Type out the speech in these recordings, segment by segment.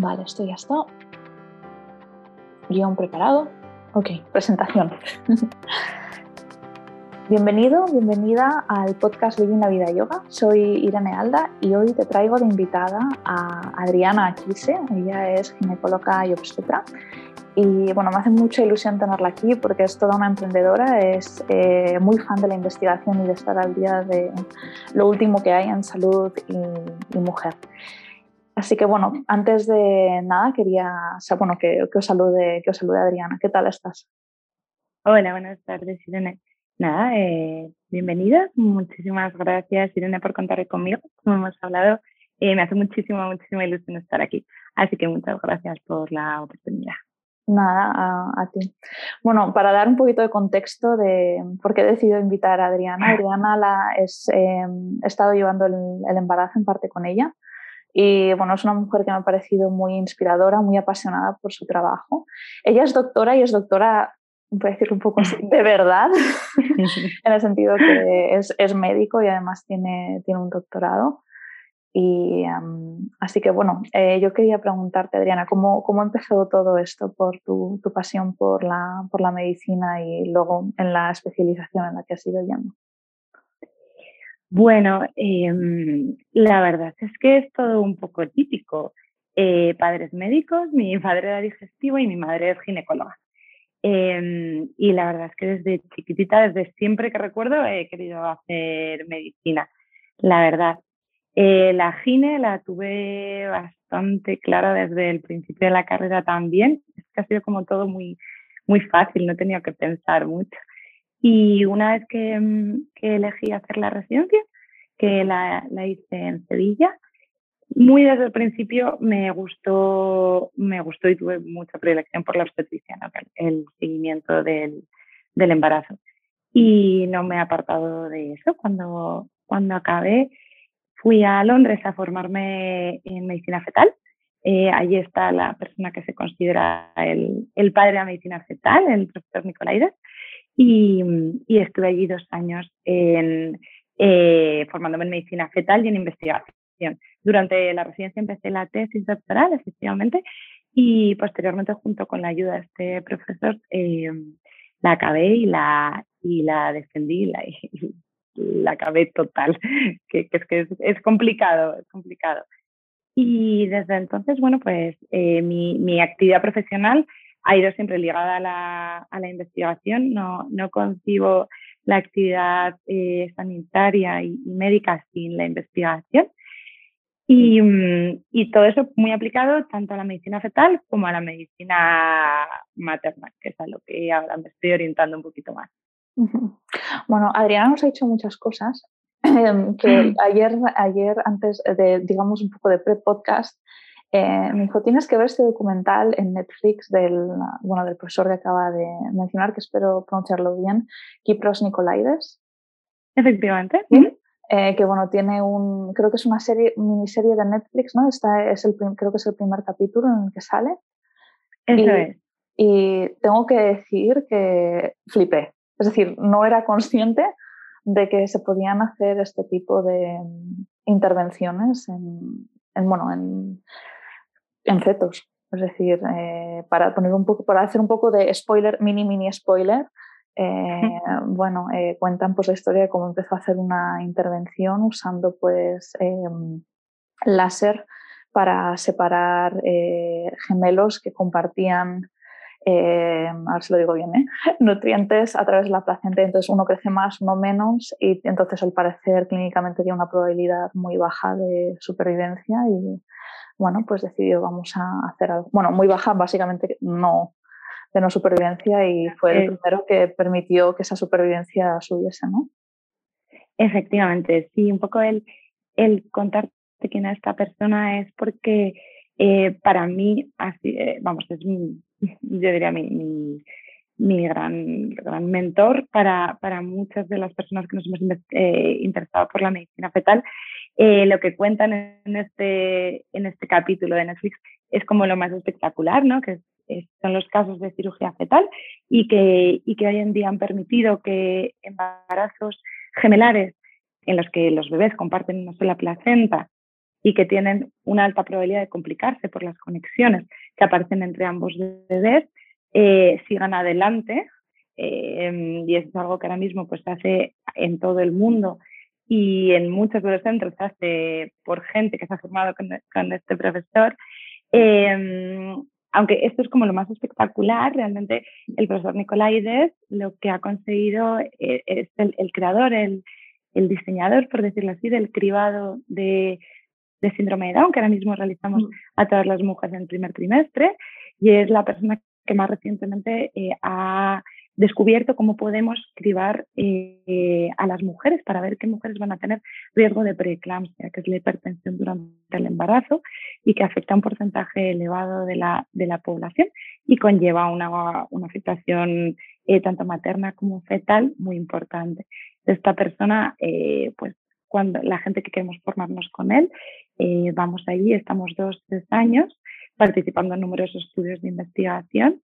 Vale, esto ya está. Guión preparado. Ok, presentación. Bienvenido, bienvenida al podcast Living la Vida Yoga. Soy Irene Alda y hoy te traigo de invitada a Adriana Aquise. Ella es ginecóloga y obstetra. Y bueno, me hace mucha ilusión tenerla aquí porque es toda una emprendedora, es eh, muy fan de la investigación y de estar al día de lo último que hay en salud y, mujer. Así que bueno, antes de nada quería bueno, que, que, os salude, que os salude Adriana. ¿Qué tal estás? Hola, buenas tardes, Irene nada, eh, bienvenida. Muchísimas gracias, Irene, por contar conmigo. Como hemos hablado, eh, me hace muchísima, muchísima ilusión estar aquí. Así que muchas gracias por la oportunidad. Nada, a, ti. Bueno, para dar un poquito de contexto de por qué he decidido invitar a Adriana. Adriana la es, em, he estado llevando el, el, embarazo en parte con ella y bueno, es una mujer que me ha parecido muy inspiradora, muy apasionada por su trabajo. Ella es doctora y es doctora voy a decirlo un poco así, de verdad, en el sentido que es, es, médico y además tiene, tiene un doctorado. Y así que bueno, eh, yo quería preguntarte, Adriana, ¿cómo, cómo empezó todo esto por tu, tu, pasión por la, por la medicina y luego en la especialización en la que has ido yendo? Bueno, eh, la verdad es que es todo un poco típico. Eh, padres médicos, mi padre era digestivo y mi madre es ginecóloga. Em, y la verdad es que desde chiquitita, desde siempre que recuerdo, he querido hacer medicina, la verdad. Eh, la gine la tuve bastante clara desde el principio de la carrera también. Es que ha sido como todo muy, muy fácil, no he tenido que pensar mucho. Y una vez que, mm, que elegí hacer la residencia, que la, la hice en Sevilla, muy desde el principio me gustó, me gustó y tuve mucha predilección por la obstetricia, el seguimiento del, del, embarazo. Y no me he apartado de eso. Cuando, cuando acabé, fui a Londres a formarme en medicina fetal. Eh, allí está la persona que se considera el, el, padre de la medicina fetal, el profesor Nicolaides. Y, y estuve allí dos años en, eh, formándome en medicina fetal y en investigación. Durante la residencia empecé la tesis doctoral, efectivamente, y posteriormente, junto con la ayuda de este profesor, eh, la acabé y la, y la defendí la, y la acabé total, que, que, es que es, complicado, es complicado. Y desde entonces, bueno, pues eh, mi, mi, actividad profesional ha ido siempre ligada a la, a la investigación, no, no concibo la actividad eh, sanitaria y, y, médica sin la investigación. Y, mm, y, todo eso muy aplicado tanto a la medicina fetal como a la medicina materna, que es a lo que ahora me estoy orientando un poquito más. Bueno, Adriana nos ha dicho muchas cosas que ayer, ayer antes de, digamos, un poco de pre-podcast, eh, me dijo, tienes que ver este documental en Netflix del, bueno, del profesor que acaba de mencionar, que espero pronunciarlo bien, Kipros Nicolaides. Efectivamente. Eh, que bueno, tiene un, creo que es una serie, miniserie de Netflix, ¿no? Esta es el, creo que es el primer capítulo en el que sale. Eso y, es. Y tengo que decir que flipé. Es decir, no era consciente de que se podían hacer este tipo de intervenciones en, en bueno, en, en fetos. Es decir, eh, para poner un poco, para hacer un poco de spoiler, mini mini spoiler, eh, bueno, eh, cuentan pues la historia de cómo empezó a hacer una intervención usando pues em, láser para separar gemelos que compartían, a ver si lo digo bien, nutrientes a través de la placenta. Entonces uno crece más, uno menos y entonces al parecer clínicamente tiene una probabilidad muy baja de supervivencia y bueno, pues decidió vamos a hacer algo. Bueno, muy baja, básicamente no de no supervivencia y fue el primero que permitió que esa supervivencia subiese, ¿no? Efectivamente, sí, un poco el, el contarte quién es esta persona es porque eh, para mí, así, eh, vamos, es mi, yo diría mi, mi, mi gran, gran mentor para, para, muchas de las personas que nos hemos eh, interesado por la medicina fetal. Eh, lo que cuentan en este, en este capítulo de Netflix es como lo más espectacular, ¿no? que son los casos de cirugía fetal y que, y que hoy en día han permitido que embarazos gemelares en los que los bebés comparten una sola placenta y que tienen una alta probabilidad de complicarse por las conexiones que aparecen entre ambos bebés, eh, sigan adelante. Eh, y eso es algo que ahora mismo pues, se hace en todo el mundo y en muchos de los centros se hace por gente que se ha formado con, este profesor. Eh, aunque esto es como lo más espectacular, realmente el profesor Nicolaides lo que ha conseguido es el, el creador, el, el diseñador, por decirlo así, del cribado de, de síndrome de Down, que ahora mismo realizamos mm. a todas las mujeres en el primer trimestre, y es la persona que más recientemente eh, ha descubierto cómo podemos cribar eh, a las mujeres para ver qué mujeres van a tener riesgo de preeclampsia, que es la hipertensión durante el embarazo y que afecta a un porcentaje elevado de la, de la población y conlleva una, una afectación eh, tanto materna como fetal muy importante. Esta persona, pues cuando la gente que queremos formarnos con él, eh, vamos allí, estamos dos, tres años participando en numerosos estudios de investigación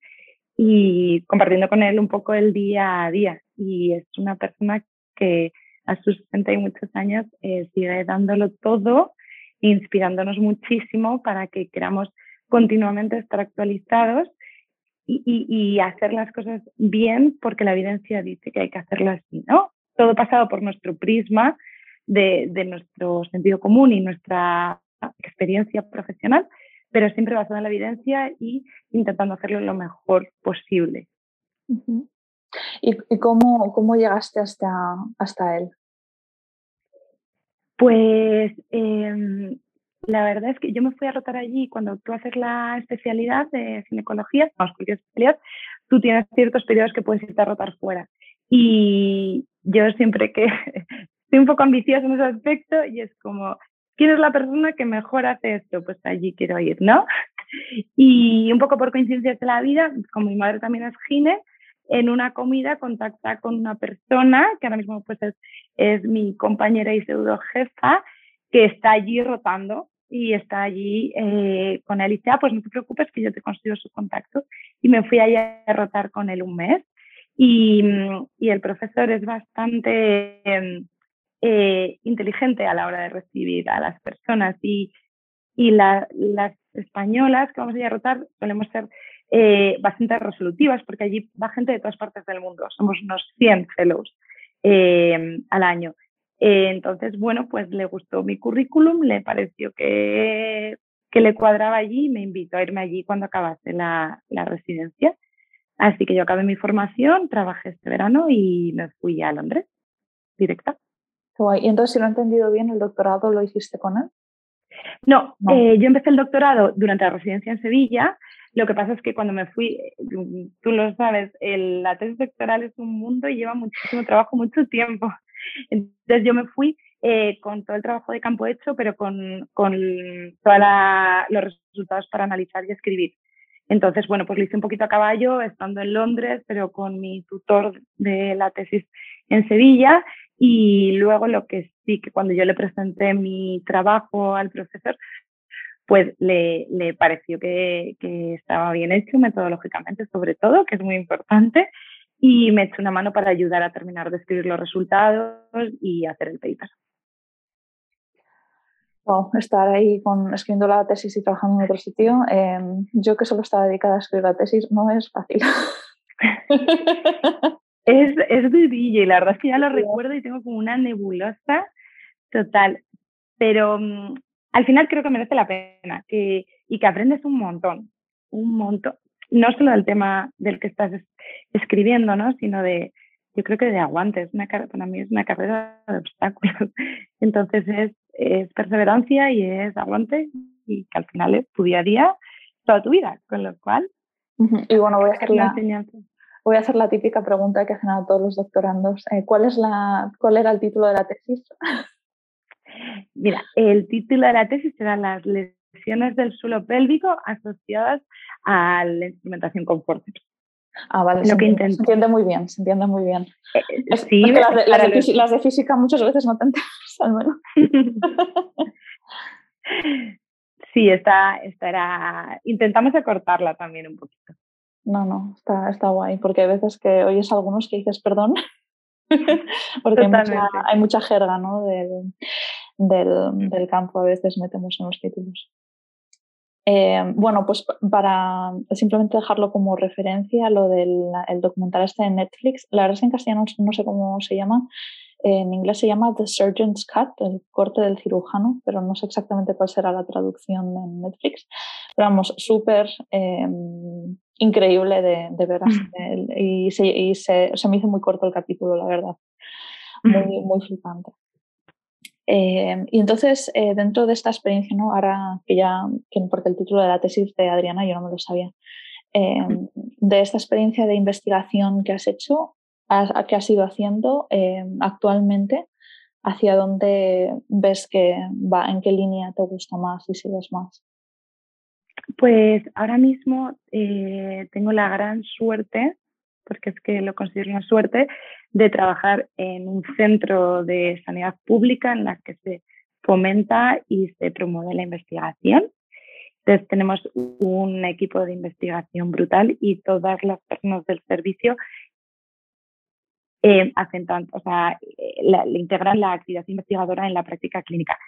y compartiendo con él un poco el día a día. Y es una persona que a sus 60 y muchos años eh, sigue dándolo todo, inspirándonos muchísimo para que queramos continuamente estar actualizados y, y, hacer las cosas bien porque la evidencia dice que hay que hacerlo así, ¿no? Todo pasado por nuestro prisma de, nuestro sentido común y nuestra experiencia profesional, pero siempre basada en la evidencia y intentando hacerlo lo mejor posible. ¿Y, cómo, cómo, llegaste hasta, hasta él? Pues em, la verdad es que yo me fui a rotar allí cuando tú haces la especialidad de ginecología, no, cualquier especialidad, tú tienes ciertos periodos que puedes irte a rotar fuera. Y yo siempre que soy un poco ambiciosa en ese aspecto y es como, ¿quién es la persona que mejor hace esto? Pues allí quiero ir, ¿no? Y un poco por coincidencias de la vida, como mi madre también es gine, en una comida contacta con una persona que ahora mismo pues es, mi compañera y pseudo jefa que está allí rotando y está allí eh, con él pues no te preocupes que yo te consigo su contacto. Y me fui allí a rotar con él un mes. Y, y el profesor es bastante em, eh, inteligente a la hora de recibir a las personas y, y las españolas que vamos a ir a rotar solemos ser eh, bastante resolutivas porque allí va gente de todas partes del mundo, somos unos 100 fellows eh, al año. entonces, bueno, pues le gustó mi currículum, le pareció que, que le cuadraba allí y me invitó a irme allí cuando acabase la, la residencia. Así que yo acabé mi formación, trabajé este verano y me fui a Londres directa. Y entonces, si lo he entendido bien, ¿el doctorado lo hiciste con él? No, eh, yo empecé el doctorado durante la residencia en Sevilla. Lo que pasa es que cuando me fui, tú lo sabes, la tesis doctoral es un mundo y lleva muchísimo trabajo, mucho tiempo. Entonces yo me fui eh, con todo el trabajo de campo hecho, pero con, con todos los resultados para analizar y escribir. Entonces, bueno, pues lo hice un poquito a caballo, estando en Londres, pero con mi tutor de la tesis en Sevilla y luego lo que sí, que cuando yo le presenté mi trabajo al profesor, pues le, le pareció que, que, estaba bien hecho metodológicamente, sobre todo, que es muy importante, y me echó una mano para ayudar a terminar de escribir los resultados y hacer el paper. Wow, estar ahí con, escribiendo la tesis y trabajando en otro sitio, em, yo que solo estaba dedicada a escribir la tesis, no es fácil. Es, es y la verdad es que ya lo recuerdo y tengo como una nebulosa total. Pero mm, al final creo que merece la pena que, y que aprendes un montón, un montón. No solo del tema del que estás escribiendo, ¿no? sino de, yo creo que de aguantes. Una, para mí es una carrera de obstáculos. Entonces es, es perseverancia y es aguante y que al final es tu día a día, toda tu vida. Con lo cual, y bueno, voy a hacer la, enseñanza voy a hacer la típica pregunta que hacen a todos los doctorandos. Eh, ¿cuál, es la, ¿Cuál era el título de la tesis? Mira, el título de la tesis era las lesiones del suelo pélvico asociadas a la instrumentación con forceps. Ah, vale, se, entiende, muy bien, se entiende muy bien. Eh, sí, las, de, física muchas veces no te al menos. sí, esta, esta era... Intentamos acortarla también un poquito. No, no, está, está guay, porque hay veces que oyes algunos que dices perdón Porque hay mucha, jerga ¿no? del, del, campo, a veces metemos en los títulos. Eh, bueno, pues para simplemente dejarlo como referencia, lo del el documental este de Netflix, la verdad es que en castellano no sé cómo se llama, en inglés se llama The Surgeon's Cut, el corte del cirujano, pero no sé exactamente cuál será la traducción en Netflix. Pero vamos, súper em, increíble de, de ver. y, se, y se, me hizo muy corto el capítulo, la verdad. Muy, muy flipante. Eh, y entonces, eh, dentro de esta experiencia, ¿no? ahora que ya, porque el título de la tesis de Adriana yo no me lo sabía, eh, de esta experiencia de investigación que has hecho, que has ido haciendo actualmente, ¿hacia dónde ves que va, en qué línea te gusta más y sigues más? Pues ahora mismo tengo la gran suerte, porque es que lo considero una suerte, de trabajar en un centro de sanidad pública en la que se fomenta y se promueve la investigación. Entonces tenemos un equipo de investigación brutal y todas las personas del servicio eh, hacen tanto, o sea, le integran la actividad investigadora en la práctica clínica.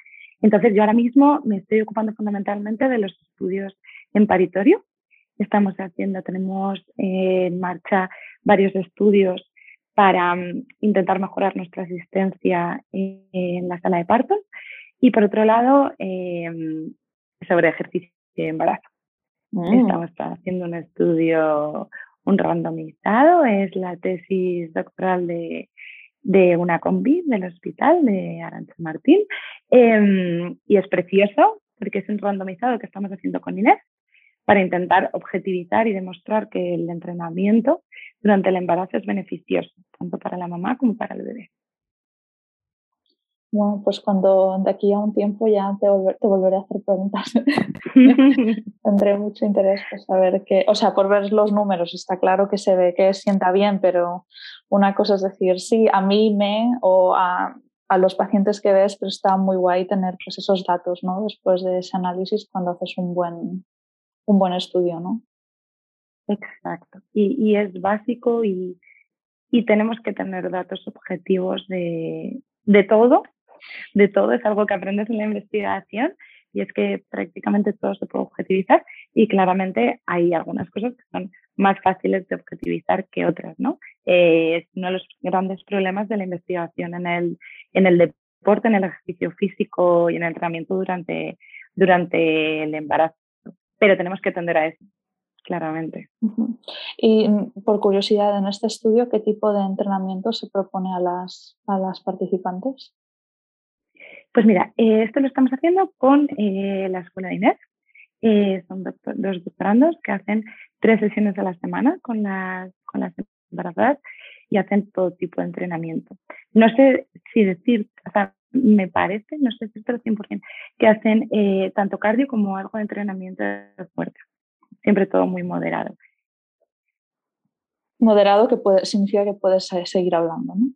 Entonces yo ahora mismo me estoy ocupando fundamentalmente de los estudios en paritorio. Estamos haciendo, tenemos en marcha varios estudios para mm, intentar mejorar nuestra asistencia en la sala de partos y por otro lado em, sobre ejercicio de embarazo. Mm. Estamos haciendo un estudio, un randomizado, es la tesis doctoral de, de una combi del hospital de Arancha Martín em, y es precioso porque es un randomizado que estamos haciendo con Inés para intentar objetivizar y demostrar que el entrenamiento durante el embarazo es beneficioso, tanto para la mamá como para el bebé. Bueno, pues cuando de aquí a un tiempo ya te, volveré a hacer preguntas. Tendré mucho interés por saber que, o sea, por ver los números, está claro que se ve que sienta bien, pero una cosa es decir, sí, a mí me o a, a los pacientes que ves, pero está muy guay tener pues, esos datos, ¿no? Después de ese análisis cuando haces un buen, un buen estudio, ¿no? Exacto. Y, es básico y, tenemos que tener datos objetivos de, todo. De todo es algo que aprendes en la investigación y es que prácticamente todo se puede objetivizar y claramente hay algunas cosas que son más fáciles de objetivizar que otras, ¿no? Eh, es uno de los grandes problemas de la investigación en el, en el deporte, en el ejercicio físico y en el entrenamiento durante, durante el embarazo pero tenemos que atender a eso, claramente. Y mm, por curiosidad, en este estudio, ¿qué tipo de entrenamiento se propone a las, a las participantes? Pues mira, eh, esto lo estamos haciendo con eh, la Escuela de Inés. Eh, son dos doctorandos que hacen tres sesiones a la semana con las, con las embarazadas y hacen todo tipo de entrenamiento. No sé si decir, o sea, me parece, no sé si es 100%, que hacen tanto cardio como algo de entrenamiento de fuerza. Siempre todo muy moderado. Moderado que puede, significa que puedes seguir hablando, ¿no?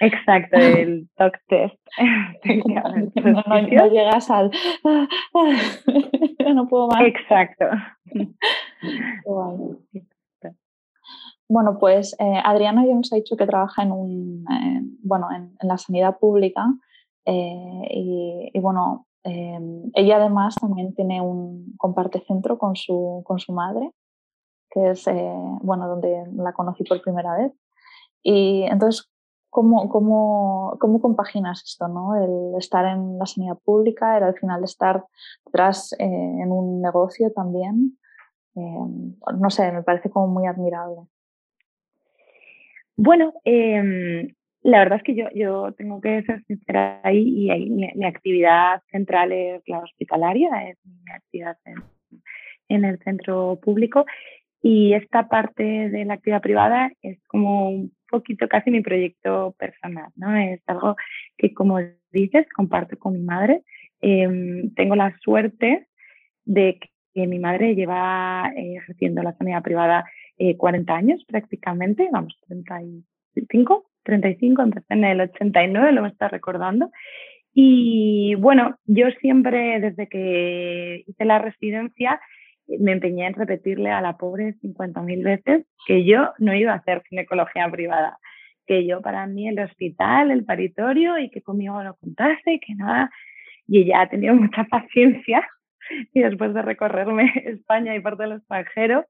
Exacto, el talk test. no, llegas al... no puedo más. Exacto. Bueno, pues eh, Adriana ya nos ha dicho que trabaja en, un, bueno, en, la sanidad pública eh, y, bueno, em, ella además también tiene un comparte centro con su, con su madre, que es eh, bueno, donde la conocí por primera vez. Y entonces, ¿cómo, cómo, cómo compaginas esto? ¿no? El estar en la sanidad pública, el al final estar detrás en un negocio también. Em, no sé, me parece como muy admirable. Bueno, em, la verdad es que yo, yo tengo que ser sincera ahí y ahí mi, actividad central es la hospitalaria, es mi actividad en, el centro público y esta parte de la actividad privada es como poquito casi mi proyecto personal, ¿no? Es algo que, como dices, comparto con mi madre. Em, tengo la suerte de que mi madre lleva eh, ejerciendo la sanidad privada 40 eh, años prácticamente, vamos, 35, 35, empecé en el 89, lo me está recordando. Y bueno, yo siempre, desde que hice la residencia, me empeñé en repetirle a la pobre 50.000 veces que yo no iba a hacer ginecología privada, que yo para mí el hospital, el paritorio y que conmigo lo contase y que nada. Y ella ha tenido mucha paciencia y después de recorrerme España y parte del extranjero,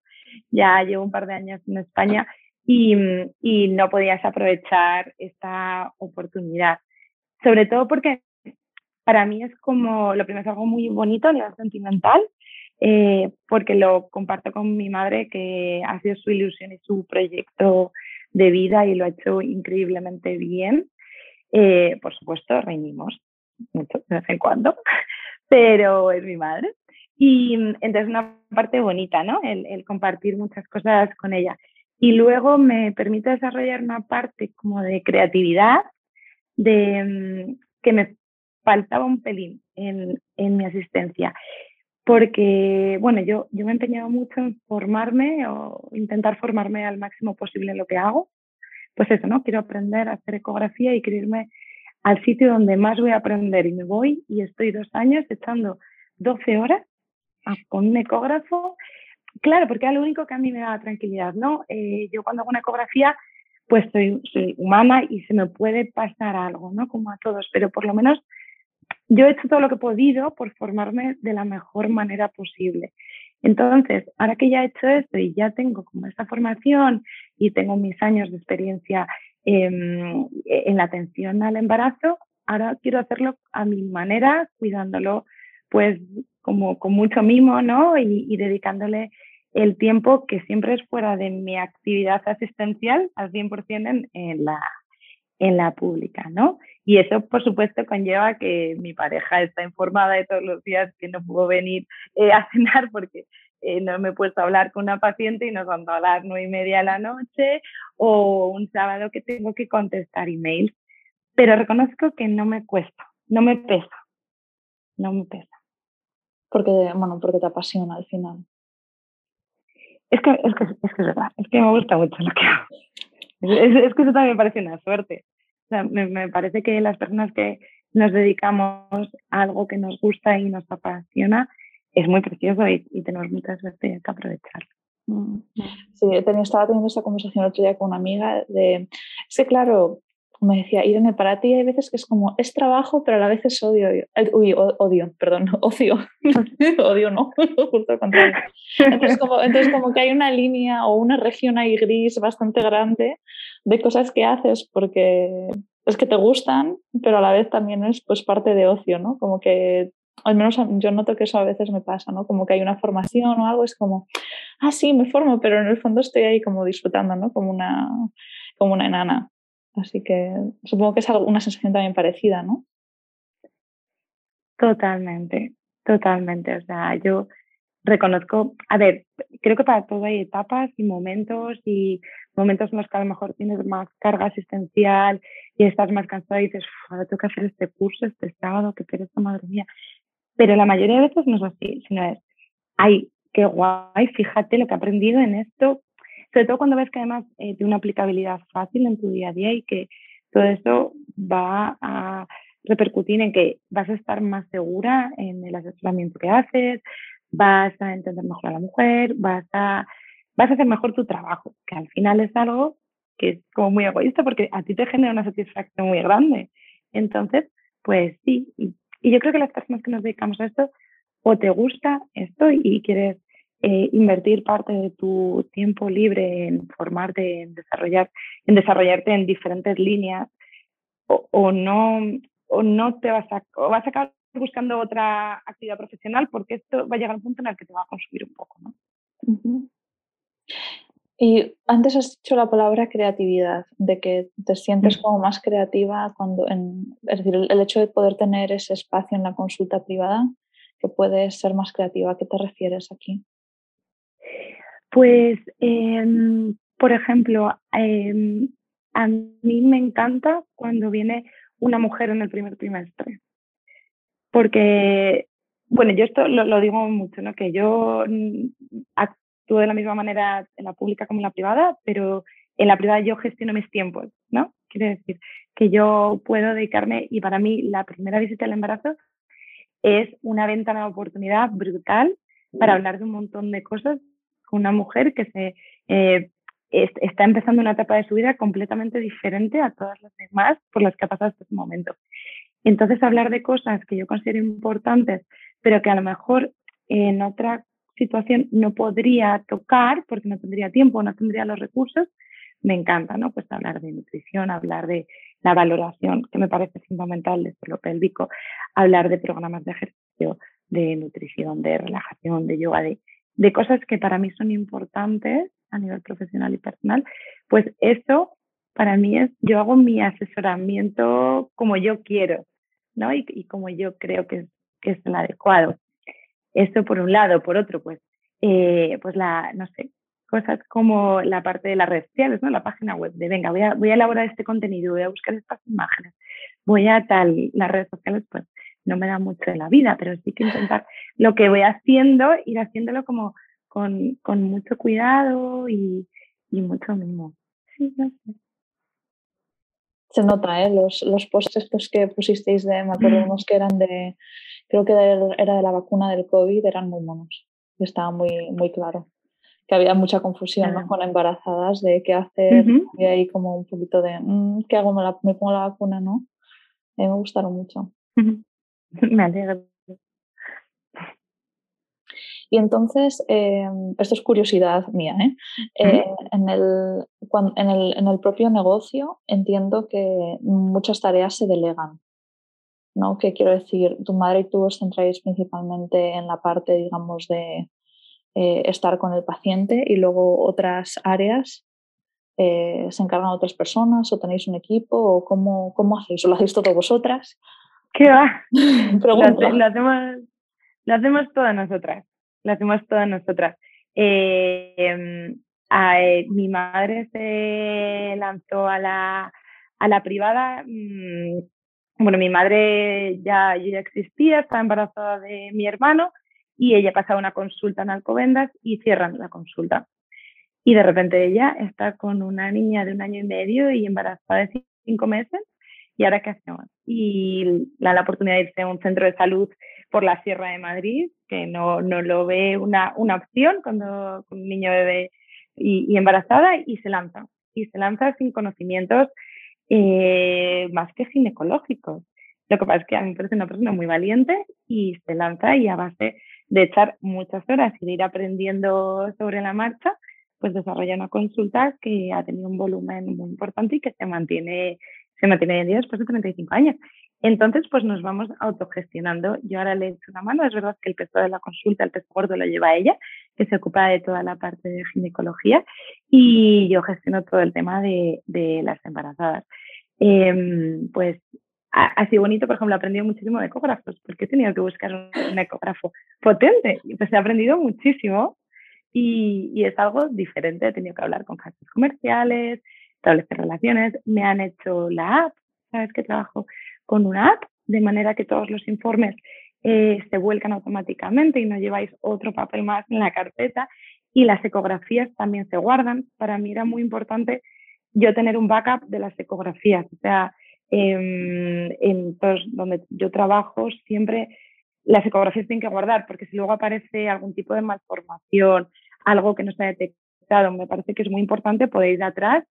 ya llevo un par de años en España y, y no podías aprovechar esta oportunidad. Sobre todo porque para mí es como, lo primero es algo muy bonito a nivel sentimental, eh, porque lo comparto con mi madre, que ha sido su ilusión y su proyecto de vida y lo ha hecho increíblemente bien. Eh, por supuesto, reñimos mucho de vez en cuando, pero es mi madre. Y entonces una parte bonita, ¿no? El, el, compartir muchas cosas con ella. Y luego me permite desarrollar una parte como de creatividad, de mm, que me faltaba un pelín en, en mi asistencia porque, bueno, yo, yo me he empeñado mucho en formarme o intentar formarme al máximo posible en lo que hago. Pues eso, ¿no? Quiero aprender a hacer ecografía y quiero irme al sitio donde más voy a aprender y me voy y estoy dos años echando 12 horas con un ecógrafo. Claro, porque es lo único que a mí me da tranquilidad, ¿no? Eh, yo cuando hago una ecografía, pues soy, soy humana y se me puede pasar algo, ¿no? Como a todos, pero por lo menos yo he hecho todo lo que he podido por formarme de la mejor manera posible. Entonces, ahora que ya he hecho esto y ya tengo como esta formación y tengo mis años de experiencia en la atención al embarazo, ahora quiero hacerlo a mi manera, cuidándolo pues como con mucho mimo, ¿no? Y, dedicándole el tiempo que siempre es fuera de mi actividad asistencial al 100% en, en, la, en la pública, ¿no? Y eso, por supuesto, conlleva que mi pareja está informada de todos los días que no puedo venir eh, a cenar porque eh, no me he puesto a hablar con una paciente y nos vamos a las nueve y media de la noche o un sábado que tengo que contestar emails. Pero reconozco que no me cuesta, no me pesa, no me pesa. Porque, bueno, porque te apasiona al final. Es que es, que, es, que es verdad, es que me gusta mucho lo que hago. Es, es que eso también me parece una suerte me, parece que las personas que nos dedicamos a algo que nos gusta y nos apasiona es muy precioso y, tenemos mucha suerte y hay que aprovecharlo. Mm. Sí, estaba teniendo esta conversación el otro día con una amiga de, es que claro, me decía, Irene, para ti hay veces que es como, es trabajo, pero a la vez es odio. Uy, odio, perdón, ocio. odio no, justo contrario. Entonces como, entonces como que hay una línea o una región ahí gris bastante grande de cosas que haces porque es que te gustan, pero a la vez también es pues parte de ocio, ¿no? Como que al menos yo noto que eso a veces me pasa, ¿no? Como que hay una formación o algo, es como, ah, sí, me formo, pero en el fondo estoy ahí como disfrutando, ¿no? Como una, como una enana. Así que supongo que es una sensación también parecida, ¿no? Totalmente, totalmente. O sea, yo reconozco, a ver, creo que para todo hay etapas y momentos y momentos en los que a lo mejor tienes más carga asistencial y estás más cansada y dices, ahora tengo que hacer este curso este sábado, que pereza, madre mía. Pero la mayoría de veces no es así, sino es, ay, qué guay, fíjate lo que he aprendido en esto, sobre todo cuando ves que además eh, tiene una aplicabilidad fácil en tu día a día y que todo eso va a repercutir en que vas a estar más segura en el asesoramiento que haces, vas a entender mejor a la mujer, vas a, vas a hacer mejor tu trabajo, que al final es algo que es como muy egoísta porque a ti te genera una satisfacción muy grande. Entonces, pues sí, y, yo creo que las personas que nos dedicamos a esto, o te gusta esto y quieres eh, invertir parte de tu tiempo libre en formarte, en desarrollar, en desarrollarte en diferentes líneas, o, no, o no te vas a, o vas a acabar buscando otra actividad profesional porque esto va a llegar a un punto en el que te va a consumir un poco, ¿no? Y antes has dicho la palabra creatividad, de que te sientes mm. como más creativa cuando, en, es decir, el, hecho de poder tener ese espacio en la consulta privada, que puedes ser más creativa. ¿A qué te refieres aquí? Pues, em, por ejemplo, em, a mí me encanta cuando viene una mujer en el primer trimestre, porque, bueno, yo esto lo, digo mucho, ¿no? Que yo mm, actúo de la misma manera en la pública como en la privada, pero en la privada yo gestiono mis tiempos, ¿no? Quiere decir que yo puedo dedicarme, y para mí la primera visita al embarazo es una ventana de oportunidad brutal para hablar de un montón de cosas una mujer que se, eh, está empezando una etapa de su vida completamente diferente a todas las demás por las que ha pasado hasta ese momento. Entonces, hablar de cosas que yo considero importantes, pero que a lo mejor en otra situación no podría tocar porque no tendría tiempo, no tendría los recursos, me encanta, ¿no? Pues hablar de nutrición, hablar de la valoración, que me parece fundamental de lo pélvico, hablar de programas de ejercicio, de nutrición, de relajación, de yoga, de, de cosas que para mí son importantes a nivel profesional y personal, pues eso para mí es, yo hago mi asesoramiento como yo quiero, ¿no? Y, y como yo creo que que es el adecuado. Eso por un lado, por otro, pues, eh, pues la, no sé, cosas como la parte de las redes sociales, ¿no? La página web de, venga, voy a, voy a elaborar este contenido, voy a buscar estas imágenes, voy a tal, las redes sociales, pues no me da mucho de la vida, pero sí que intentar lo que voy haciendo, ir haciéndolo como con, con mucho cuidado y, y mucho mimo. Sí, no sé. Se nota, ¿eh? Los, los posts estos que pusisteis de, me acuerdo unos que eran de, creo que era de la vacuna del COVID, eran muy monos. Estaba muy, muy claro que había mucha confusión ¿no? con embarazadas de qué hacer, y ahí como un poquito de, mm, ¿qué hago? ¿Me, la, ¿Me, pongo la vacuna? ¿No? A mí me gustaron mucho. Me alegro. Y entonces, eh, esto es curiosidad mía, ¿eh? eh en, el, en, el, en, el, propio negocio entiendo que muchas tareas se delegan, ¿no? Que quiero decir, tu madre y tú os centráis principalmente en la parte, digamos, de eh, estar con el paciente y luego otras áreas eh, se encargan otras personas o tenéis un equipo o cómo, cómo hacéis o lo hacéis todo vosotras. ¿Qué va? lo, hacemos, lo hacemos todas nosotras, lo hacemos todas nosotras. Eh, em, mi madre se lanzó a la, a la privada. Mm, bueno, mi madre ya, ya existía, estaba embarazada de mi hermano y ella pasa una consulta en Alcobendas y cierran la consulta. Y de repente ella está con una niña de un año y medio y embarazada de cinco meses. ¿Y ahora qué hacemos? Y la, oportunidad de irse a un centro de salud por la Sierra de Madrid, que no, no lo ve una, una opción cuando un niño bebé y, y, embarazada, y se lanza. Y se lanza sin conocimientos eh, más que ginecológicos. Lo que pasa es que a mí me parece una persona muy valiente y se lanza y a base de echar muchas horas y de ir aprendiendo sobre la marcha, pues desarrolla una consulta que ha tenido un volumen muy importante y que se mantiene, se mantiene en día después de 35 años. Entonces, pues nos vamos autogestionando. Yo ahora le echo una mano. Es verdad que el peso de la consulta, el peso gordo lo lleva ella, que se ocupa de toda la parte de ginecología, y yo gestiono todo el tema de, de las embarazadas. Eh, pues ha, sido bonito, por ejemplo, he aprendido muchísimo de ecógrafos, porque he tenido que buscar un, ecógrafo potente. Pues he aprendido muchísimo y, y, es algo diferente. He tenido que hablar con jefes comerciales, establecer relaciones. Me han hecho la app, sabes que trabajo con una app, de manera que todos los informes eh, se vuelcan automáticamente y no lleváis otro papel más en la carpeta. Y las ecografías también se guardan. Para mí era muy importante yo tener un backup de las ecografías. O sea, eh, en todos donde yo trabajo siempre las ecografías tienen que guardar, porque si luego aparece algún tipo de malformación, algo que no se ha detectado, me parece que es muy importante poder ir atrás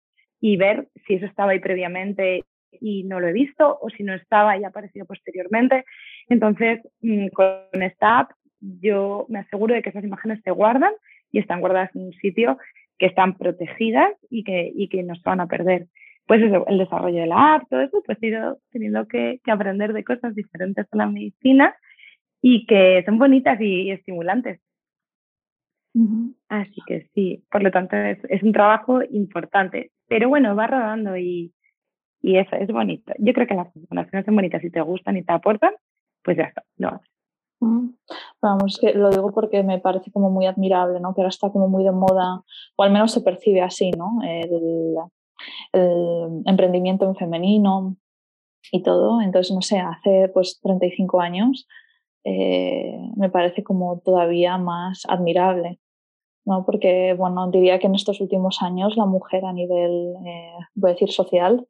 y ver si eso estaba ahí previamente y no lo he visto, o si no estaba y ha aparecido posteriormente. Entonces, mm, con esta app, yo me aseguro de que esas imágenes se guardan y están guardadas en un sitio que están protegidas y que, y que no se van a perder pues eso, el desarrollo de la app, todo eso, pues he ido teniendo que, que, aprender de cosas diferentes a la medicina y que son bonitas y, estimulantes. Así que sí, por lo tanto es, es, un trabajo importante, pero bueno, va rodando y, y eso es bonito. Yo creo que las recomendaciones son bonitas, si te gustan y te aportan, pues ya está, lo haces. Vamos, que lo digo porque me parece como muy admirable, ¿no? Que ahora está como muy de moda, o al menos se percibe así, ¿no? El, el emprendimiento en femenino y todo. Entonces, no sé, hace pues 35 años eh, me parece como todavía más admirable. ¿No? Porque, bueno, diría que en estos últimos años la mujer a nivel, eh, voy a decir, social,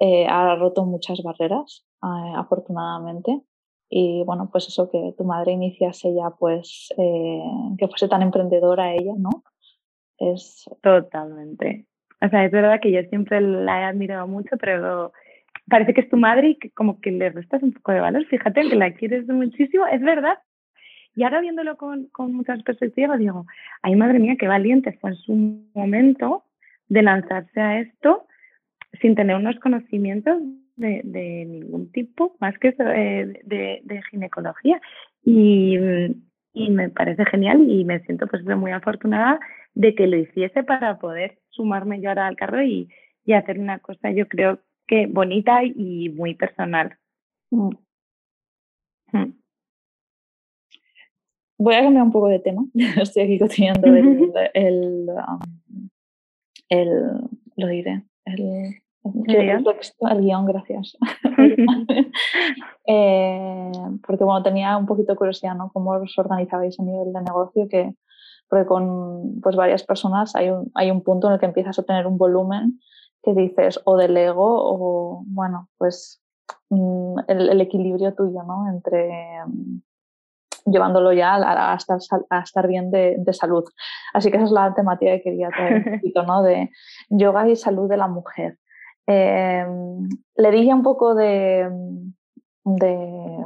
eh, ha roto muchas barreras, afortunadamente. Y bueno, pues eso que tu madre iniciase ya, pues que fuese tan emprendedora ella, ¿no? Es... Totalmente. O sea, es verdad que yo siempre la he admirado mucho, pero parece que es tu madre y que como que le restas un poco de valor. Fíjate que la quieres muchísimo, es verdad. Y ahora viéndolo con, con muchas perspectivas, digo, ay madre mía, qué valiente fue en su momento de lanzarse a esto sin tener unos conocimientos de, de ningún tipo, más que de, de, de ginecología. Y, y, me parece genial y me siento pues muy afortunada de que lo hiciese para poder sumarme yo ahora al carro y, y hacer una cosa, yo creo que bonita y muy personal. Mm. Mm. Voy a cambiar un poco de tema. Estoy aquí cocinando el, el, um, el, lo diré, el, el, el guion, gracias. eh, porque bueno, tenía un poquito de curiosidad, ¿no? Cómo os organizabais a nivel de negocio, que porque con pues, varias personas hay un, hay un punto en el que empiezas a tener un volumen que dices o del ego o, bueno, pues mm, el, equilibrio tuyo, ¿no? Entre llevándolo ya a, estar, a estar bien de, de, salud. Así que esa es la temática que quería traer un poquito, ¿no? De yoga y salud de la mujer. Em, le di ya un poco de, de,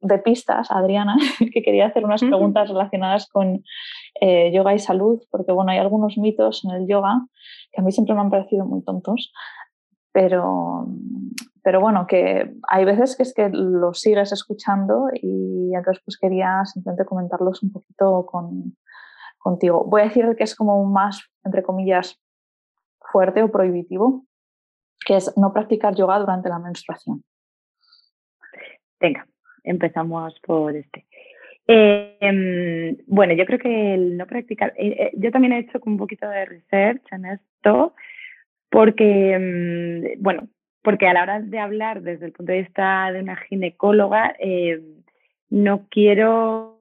de, pistas a Adriana, que quería hacer unas preguntas relacionadas con eh, yoga y salud, porque bueno, hay algunos mitos en el yoga que a mí siempre me han parecido muy tontos, pero, pero bueno, que hay veces que es que los sigues escuchando y entonces pues quería simplemente comentarlos un poquito con, contigo. Voy a decir que es como más, entre comillas, fuerte o prohibitivo, que es no practicar yoga durante la menstruación. Venga, empezamos por este. Em, bueno, yo creo que el no practicar, eh, eh, yo también he hecho un poquito de research en esto, porque, em, bueno, porque a la hora de hablar desde el punto de vista de una ginecóloga, em, no quiero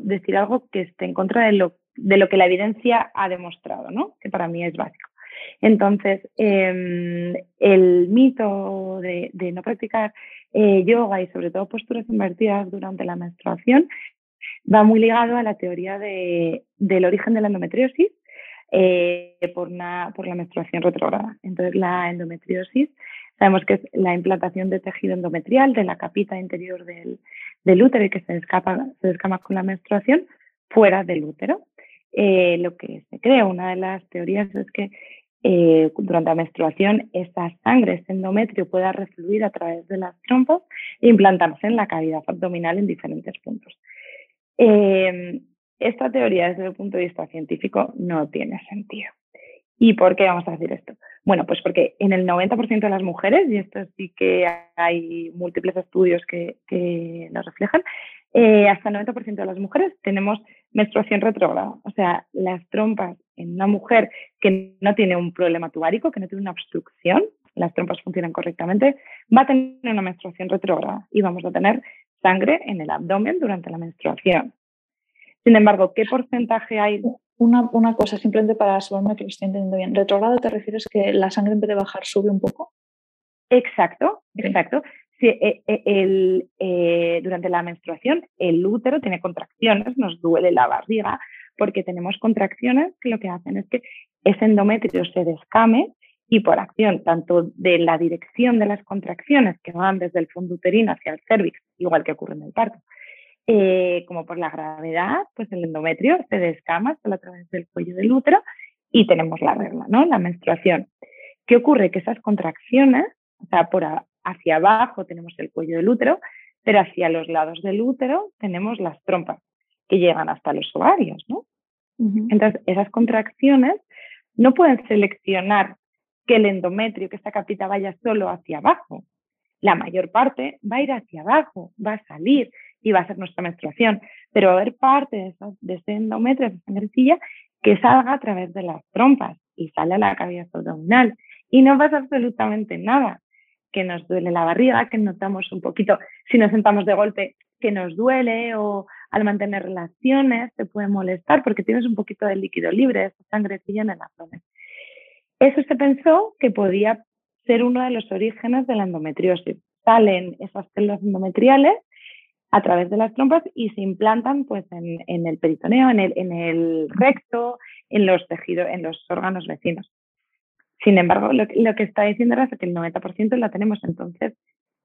decir algo que esté en contra de lo, de lo que la evidencia ha demostrado, ¿no? Que para mí es básico. Entonces, el mito de, no practicar eh, yoga y sobre todo posturas invertidas durante la menstruación va muy ligado a la teoría de, del origen de la endometriosis eh, por, por la menstruación retrógrada. Entonces, la endometriosis sabemos que es la implantación de tejido endometrial de la capita interior del, útero y que se escapa, se descama con la menstruación fuera del útero. Eh, lo que se cree, una de las teorías es que eh, durante la menstruación esa sangre, ese endometrio pueda refluir a través de las trompas e implantarse en la cavidad abdominal en diferentes puntos. Eh, esta teoría desde el punto de vista científico no tiene sentido. ¿Y por qué vamos a decir esto? Bueno, pues porque en el 90% de las mujeres, y esto sí que hay múltiples estudios que, que lo reflejan, eh, hasta el 90% de las mujeres tenemos menstruación retrógrada. O sea, las trompas en una mujer que no tiene un problema tubárico, que no tiene una obstrucción, las trompas funcionan correctamente, va a tener una menstruación retrógrada y vamos a tener sangre en el abdomen durante la menstruación. Sin embargo, ¿qué porcentaje hay? Una, una cosa, simplemente para asegurarme que lo estoy entendiendo bien. ¿Retrógrado te refieres que la sangre en vez de bajar sube un poco? Exacto, exacto. Sí, eh, eh, el, eh, durante la menstruación el útero tiene contracciones, nos duele la barriga, porque tenemos contracciones que lo que hacen es que ese endometrio se descame y por acción tanto de la dirección de las contracciones que van desde el fondo uterino hacia el cervix, igual que ocurre en el parto, eh, como por la gravedad, pues el endometrio se descama solo a través del cuello del útero y tenemos la regla, ¿no? La menstruación. ¿Qué ocurre? Que esas contracciones, o sea, por hacia abajo tenemos el cuello del útero, pero hacia los lados del útero tenemos las trompas que llegan hasta los ovarios, ¿no? Entonces, esas contracciones no pueden seleccionar que el endometrio, que esta capita vaya solo hacia abajo. La mayor parte va a ir hacia abajo, va a salir y va a ser nuestra menstruación, pero va a haber parte de, de ese endometrio, de esa sangrecilla, que salga a través de las trompas y sale a la cavidad abdominal y no pasa absolutamente nada, que nos duele la barriga, que notamos un poquito, si nos sentamos de golpe, que nos duele o al mantener relaciones te puede molestar porque tienes un poquito de líquido libre, esa sangrecilla en el abdomen. Eso se pensó que podía ser uno de los orígenes de la endometriosis. Salen esas células endometriales a través de las trompas y se implantan pues, en, el peritoneo, en el, en el recto, en los tejidos, en los órganos vecinos. Sin embargo, lo, que está diciendo es que el 90% la tenemos, entonces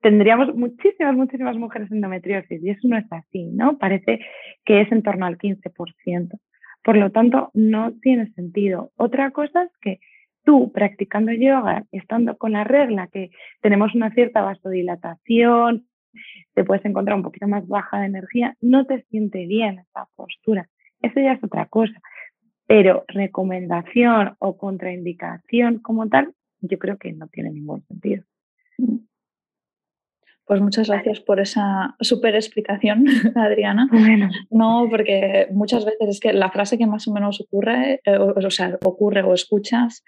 tendríamos muchísimas, muchísimas mujeres endometriosis y eso no es así, ¿no? Parece que es en torno al 15%. Por lo tanto, no tiene sentido. Otra cosa es que tú practicando yoga, estando con la regla, que tenemos una cierta vasodilatación, te puedes encontrar un poquito más baja de energía, no te siente bien esa postura. Eso ya es otra cosa. Pero recomendación o contraindicación como tal, yo creo que no tiene ningún sentido. Mm. Pues muchas gracias por esa súper explicación, Adriana. Bueno. No, porque muchas veces es que la frase que más o menos ocurre, eh, o, sea, ocurre o escuchas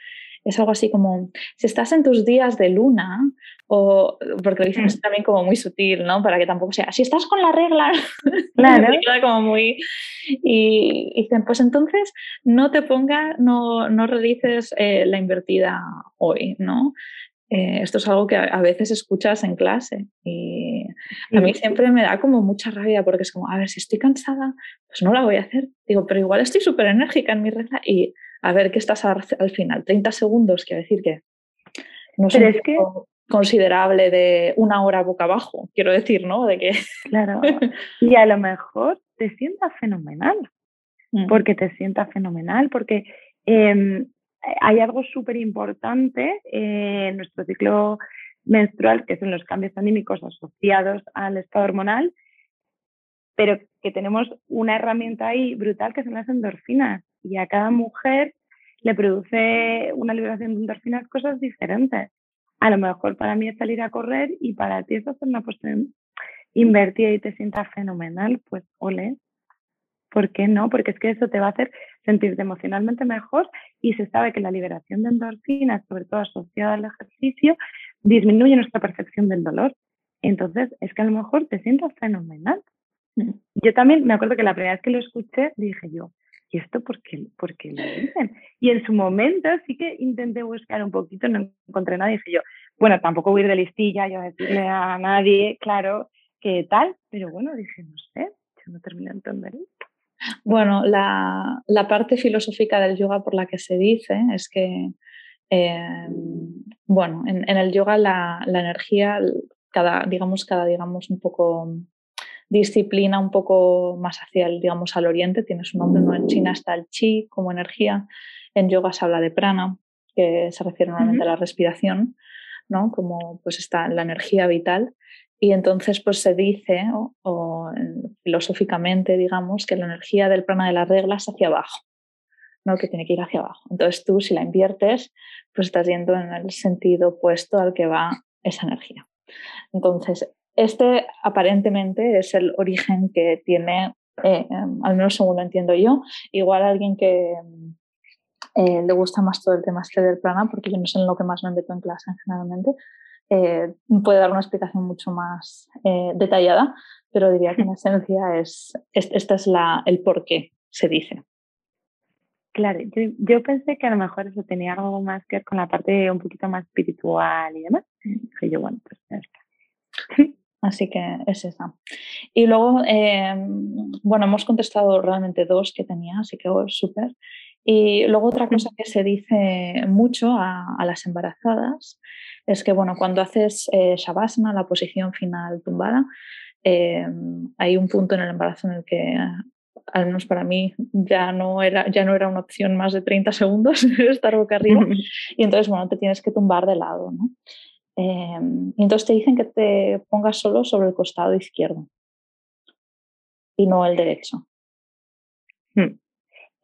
es algo así como, si estás en tus días de luna, o porque lo dicen mm. también como muy sutil, ¿no? Para que tampoco sea, si estás con la regla, claro. como muy... Y, dicen, pues entonces no te pongas, no, no realices eh, la invertida hoy, ¿no? Eh, esto es algo que a, veces escuchas en clase y a mí siempre me da como mucha rabia porque es como, a ver, si estoy cansada, pues no la voy a hacer. Digo, pero igual estoy súper enérgica en mi regla y a ver qué estás al, final. 30 segundos, quiero decir que no es considerable de una hora boca abajo, quiero decir, ¿no? De que... Claro. Y a lo mejor te sientas fenomenal, mm. porque te sientas fenomenal, porque em, hay algo súper importante en nuestro ciclo menstrual, que son los cambios anímicos asociados al estado hormonal, pero que tenemos una herramienta ahí brutal que son las endorfinas y a cada mujer le produce una liberación de endorfinas cosas diferentes. A lo mejor para mí es salir a correr y para ti es hacer una postura invertida y te sientas fenomenal, pues ole. ¿Por qué no? Porque es que eso te va a hacer sentirte emocionalmente mejor y se sabe que la liberación de endorfinas, sobre todo asociada al ejercicio, disminuye nuestra percepción del dolor. Entonces, es que a lo mejor te sientas fenomenal. Mm. Yo también me acuerdo que la primera vez que lo escuché dije yo, ¿y esto por qué, por qué lo dicen? Y en su momento sí que intenté buscar un poquito, no encontré nada y dije yo, bueno, tampoco voy a ir de listilla, yo a decirle a nadie, claro, qué tal, pero bueno, dije, no sé, yo no terminé de entender. Bueno, la, parte filosófica del yoga por la que se dice es que, eh, bueno, en, el yoga la, energía, cada, digamos, cada, digamos, un poco disciplina un poco más hacia el, digamos, al oriente, tiene su nombre, ¿no? En China está el chi como energía, en yoga se habla de prana, que se refiere normalmente a la respiración, ¿no? Como pues está la energía vital. Y entonces pues se dice, o, filosóficamente digamos, que la energía del prana de la regla es hacia abajo, ¿no? que tiene que ir hacia abajo. Entonces tú si la inviertes, pues estás yendo en el sentido opuesto al que va esa energía. Entonces, este aparentemente es el origen que tiene, eh, al menos según lo entiendo yo, igual alguien que eh, le gusta más todo el tema este del prana, porque yo no sé en lo que más me meto en clase generalmente, eh, puede dar una explicación mucho más eh, detallada, pero diría que en esencia es, este es la, el por qué se dice. Claro, yo, pensé que a lo mejor eso tenía algo más que ver con la parte un poquito más espiritual y demás. Dije yo, bueno, pues ya está. Así que es esa. Y luego, em, bueno, hemos contestado realmente dos que tenía, así que oh, súper. Y luego otra cosa que se dice mucho a, a las embarazadas es que, bueno, cuando haces eh, Shavasana, la posición final tumbada, eh, hay un punto en el embarazo en el que, al menos para mí, ya no era, ya no era una opción más de 30 segundos estar boca arriba. y entonces, bueno, te tienes que tumbar de lado, ¿no? Eh, y entonces te dicen que te pongas solo sobre el costado izquierdo y no el derecho. Hmm.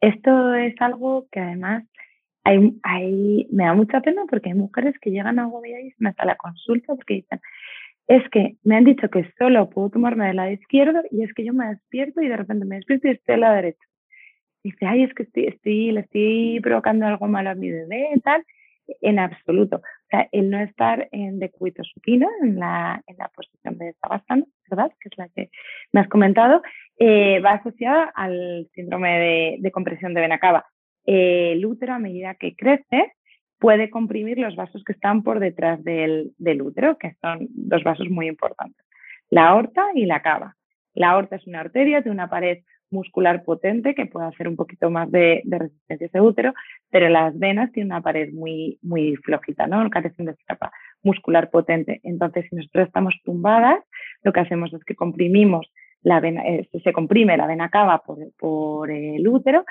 Esto es algo que además hay, me da mucha pena porque hay mujeres que llegan a agobiadísimas hasta la consulta porque dicen, es que me han dicho que solo puedo tomarme del lado izquierdo y es que yo me despierto y de repente me despierto y estoy del lado derecho. Dice, ay, es que estoy, estoy, le estoy provocando algo malo a mi bebé y tal. En absoluto. El no estar en decúbito supino, en la, posición de Savasana, ¿verdad? Que es la que me has comentado, eh, va asociada al síndrome de, compresión de vena cava el útero a medida que crece puede comprimir los vasos que están por detrás del, útero, que son dos vasos muy importantes, la aorta y la cava. La aorta es una arteria de una pared muscular potente que puede hacer un poquito más de, resistencia a ese útero, pero las venas tienen una pared muy, muy flojita, ¿no? Carecen de capa muscular potente. Entonces, si nosotros estamos tumbadas, lo que hacemos es que comprimimos la vena, eh, se comprime la vena cava por, por el útero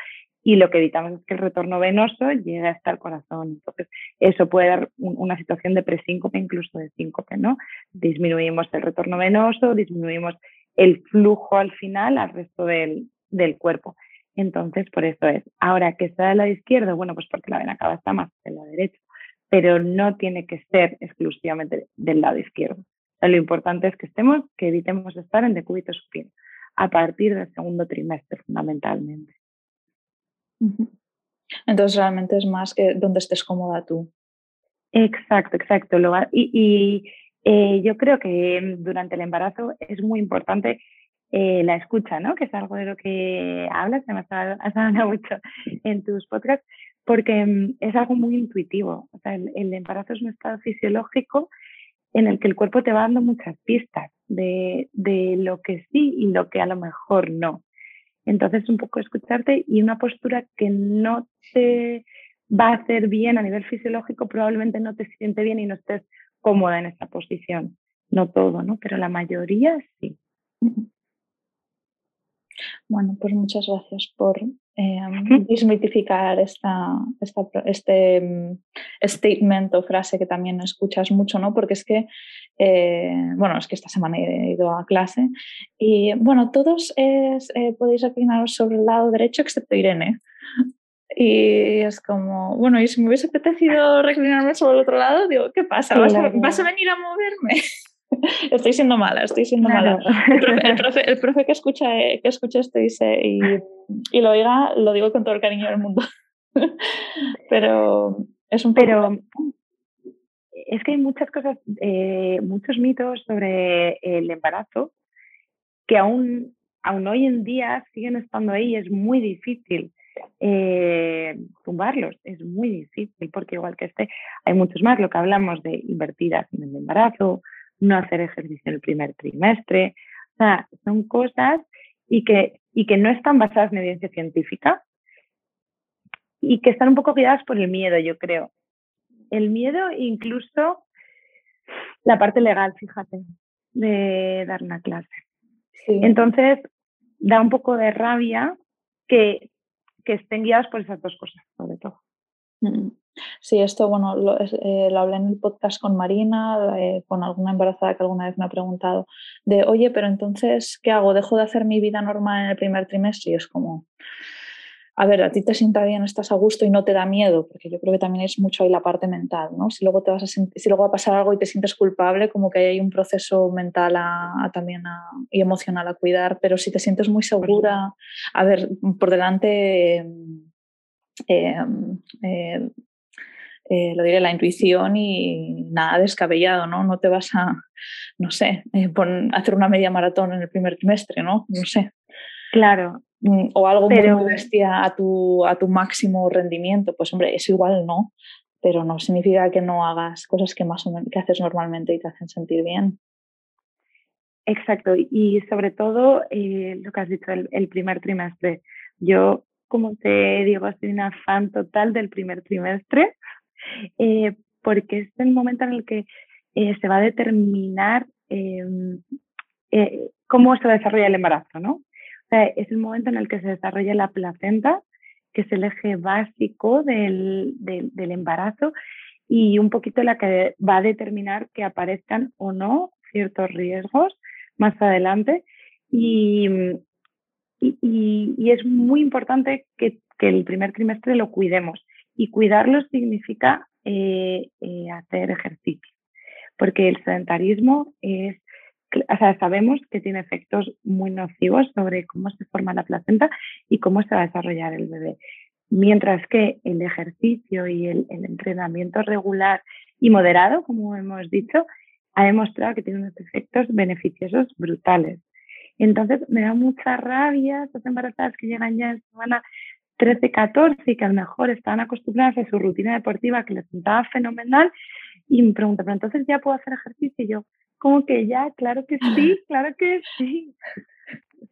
y lo que evitamos es que el retorno venoso llegue hasta el corazón. Entonces, eso puede dar una situación de presíncope, incluso de síncope, ¿no? Disminuimos el retorno venoso, disminuimos el flujo al final al resto del, del cuerpo. Entonces, por eso es. Ahora, que está del lado izquierdo, bueno, pues porque la vena cava está más del lado derecho, pero no tiene que ser exclusivamente del lado izquierdo. lo importante es que estemos, que evitemos estar en decúbito supino a partir del segundo trimestre, fundamentalmente. Entonces realmente es más que donde estés cómoda tú. Exacto, exacto. y, eh, yo creo que durante el embarazo es muy importante eh, la escucha, ¿no? Que es algo de lo que hablas, me has hablado mucho en tus podcasts, porque mm, es algo muy intuitivo. O sea, el, el, embarazo es un estado fisiológico en el que el cuerpo te va dando muchas pistas de, de lo que sí y lo que a lo mejor no. Entonces, un poco escucharte y una postura que no te va a hacer bien a nivel fisiológico, probablemente no te siente bien y no estés cómoda en esa posición. No todo, ¿no? Pero la mayoría sí. Bueno, pues muchas gracias por eh, desmitificar esta, este mm, statement o frase que también escuchas mucho, ¿no? Porque es que, eh, bueno, es que esta semana he ido a clase y, bueno, todos eh, podéis reclinaros sobre el lado derecho excepto Irene. Y es como, bueno, y si me hubiese apetecido reclinarme sobre el otro lado, digo, ¿qué pasa? ¿Vas, a, ¿vas a venir a moverme? estoy siendo mala, estoy siendo mala. El profe, el, profe, que, escucha, que escucha esto y, y, lo oiga, lo digo con todo el cariño del mundo. Pero es un Pero es que hay muchas cosas, eh, muchos mitos sobre el embarazo que aún, aún hoy en día siguen estando ahí. Es muy difícil eh, tumbarlos, es muy difícil porque igual que este, hay muchos más, lo que hablamos de invertidas en el embarazo, no hacer ejercicio en el primer trimestre. O sea, son cosas y que, y que no están basadas en evidencia científica y que están un poco guiadas por el miedo, yo creo. El miedo, incluso la parte legal, fíjate, de dar una clase. Entonces, da un poco de rabia que, que estén guiadas por esas dos cosas, sobre todo. Sí, esto, bueno, lo, eh, lo, hablé en el podcast con Marina, eh, con alguna embarazada que alguna vez me ha preguntado, de, oye, pero entonces, ¿qué hago? ¿Dejo de hacer mi vida normal en el primer trimestre? Y es como, a ver, a ti te sienta bien, estás a gusto y no te da miedo, porque yo creo que también es mucho ahí la parte mental, ¿no? Si luego, te vas a si luego va a pasar algo y te sientes culpable, como que hay un proceso mental a, también y emocional a cuidar, pero si te sientes muy segura, a ver, por delante... Eh, eh, eh, lo diré, la intuición y nada descabellado, ¿no? No te vas a, no sé, eh, hacer una media maratón en el primer trimestre, ¿no? No sé. Claro. Mm, o algo muy bestia a tu, a tu máximo rendimiento, pues hombre, eso igual no, pero no significa que no hagas cosas que más o menos que haces normalmente y te hacen sentir bien. Exacto, y sobre todo eh, lo que has dicho, el, el, primer trimestre. Yo, como te digo, soy una fan total del primer trimestre. Eh, porque es el momento en el que eh, se va a determinar em, eh, cómo se desarrolla el embarazo, ¿no? O sea, es el momento en el que se desarrolla la placenta, que es el eje básico del, del, embarazo y un poquito la que va a determinar que aparezcan o no ciertos riesgos más adelante. Y, y, y es muy importante que, que, el primer trimestre lo cuidemos. Y cuidarlo significa eh, eh, hacer ejercicio, porque el sedentarismo es, sabemos que tiene efectos muy nocivos sobre cómo se forma la placenta y cómo se va a desarrollar el bebé. Mientras que el ejercicio y el, el entrenamiento regular y moderado, como hemos dicho, ha demostrado que tiene unos efectos beneficiosos brutales. Entonces me da mucha rabia estas embarazadas que llegan ya en semana 13, 14 y que a lo mejor estaban acostumbradas a su rutina deportiva que les sentaba fenomenal y me pregunta, pero entonces ya puedo hacer ejercicio y yo, como que ya, claro que sí, claro que sí,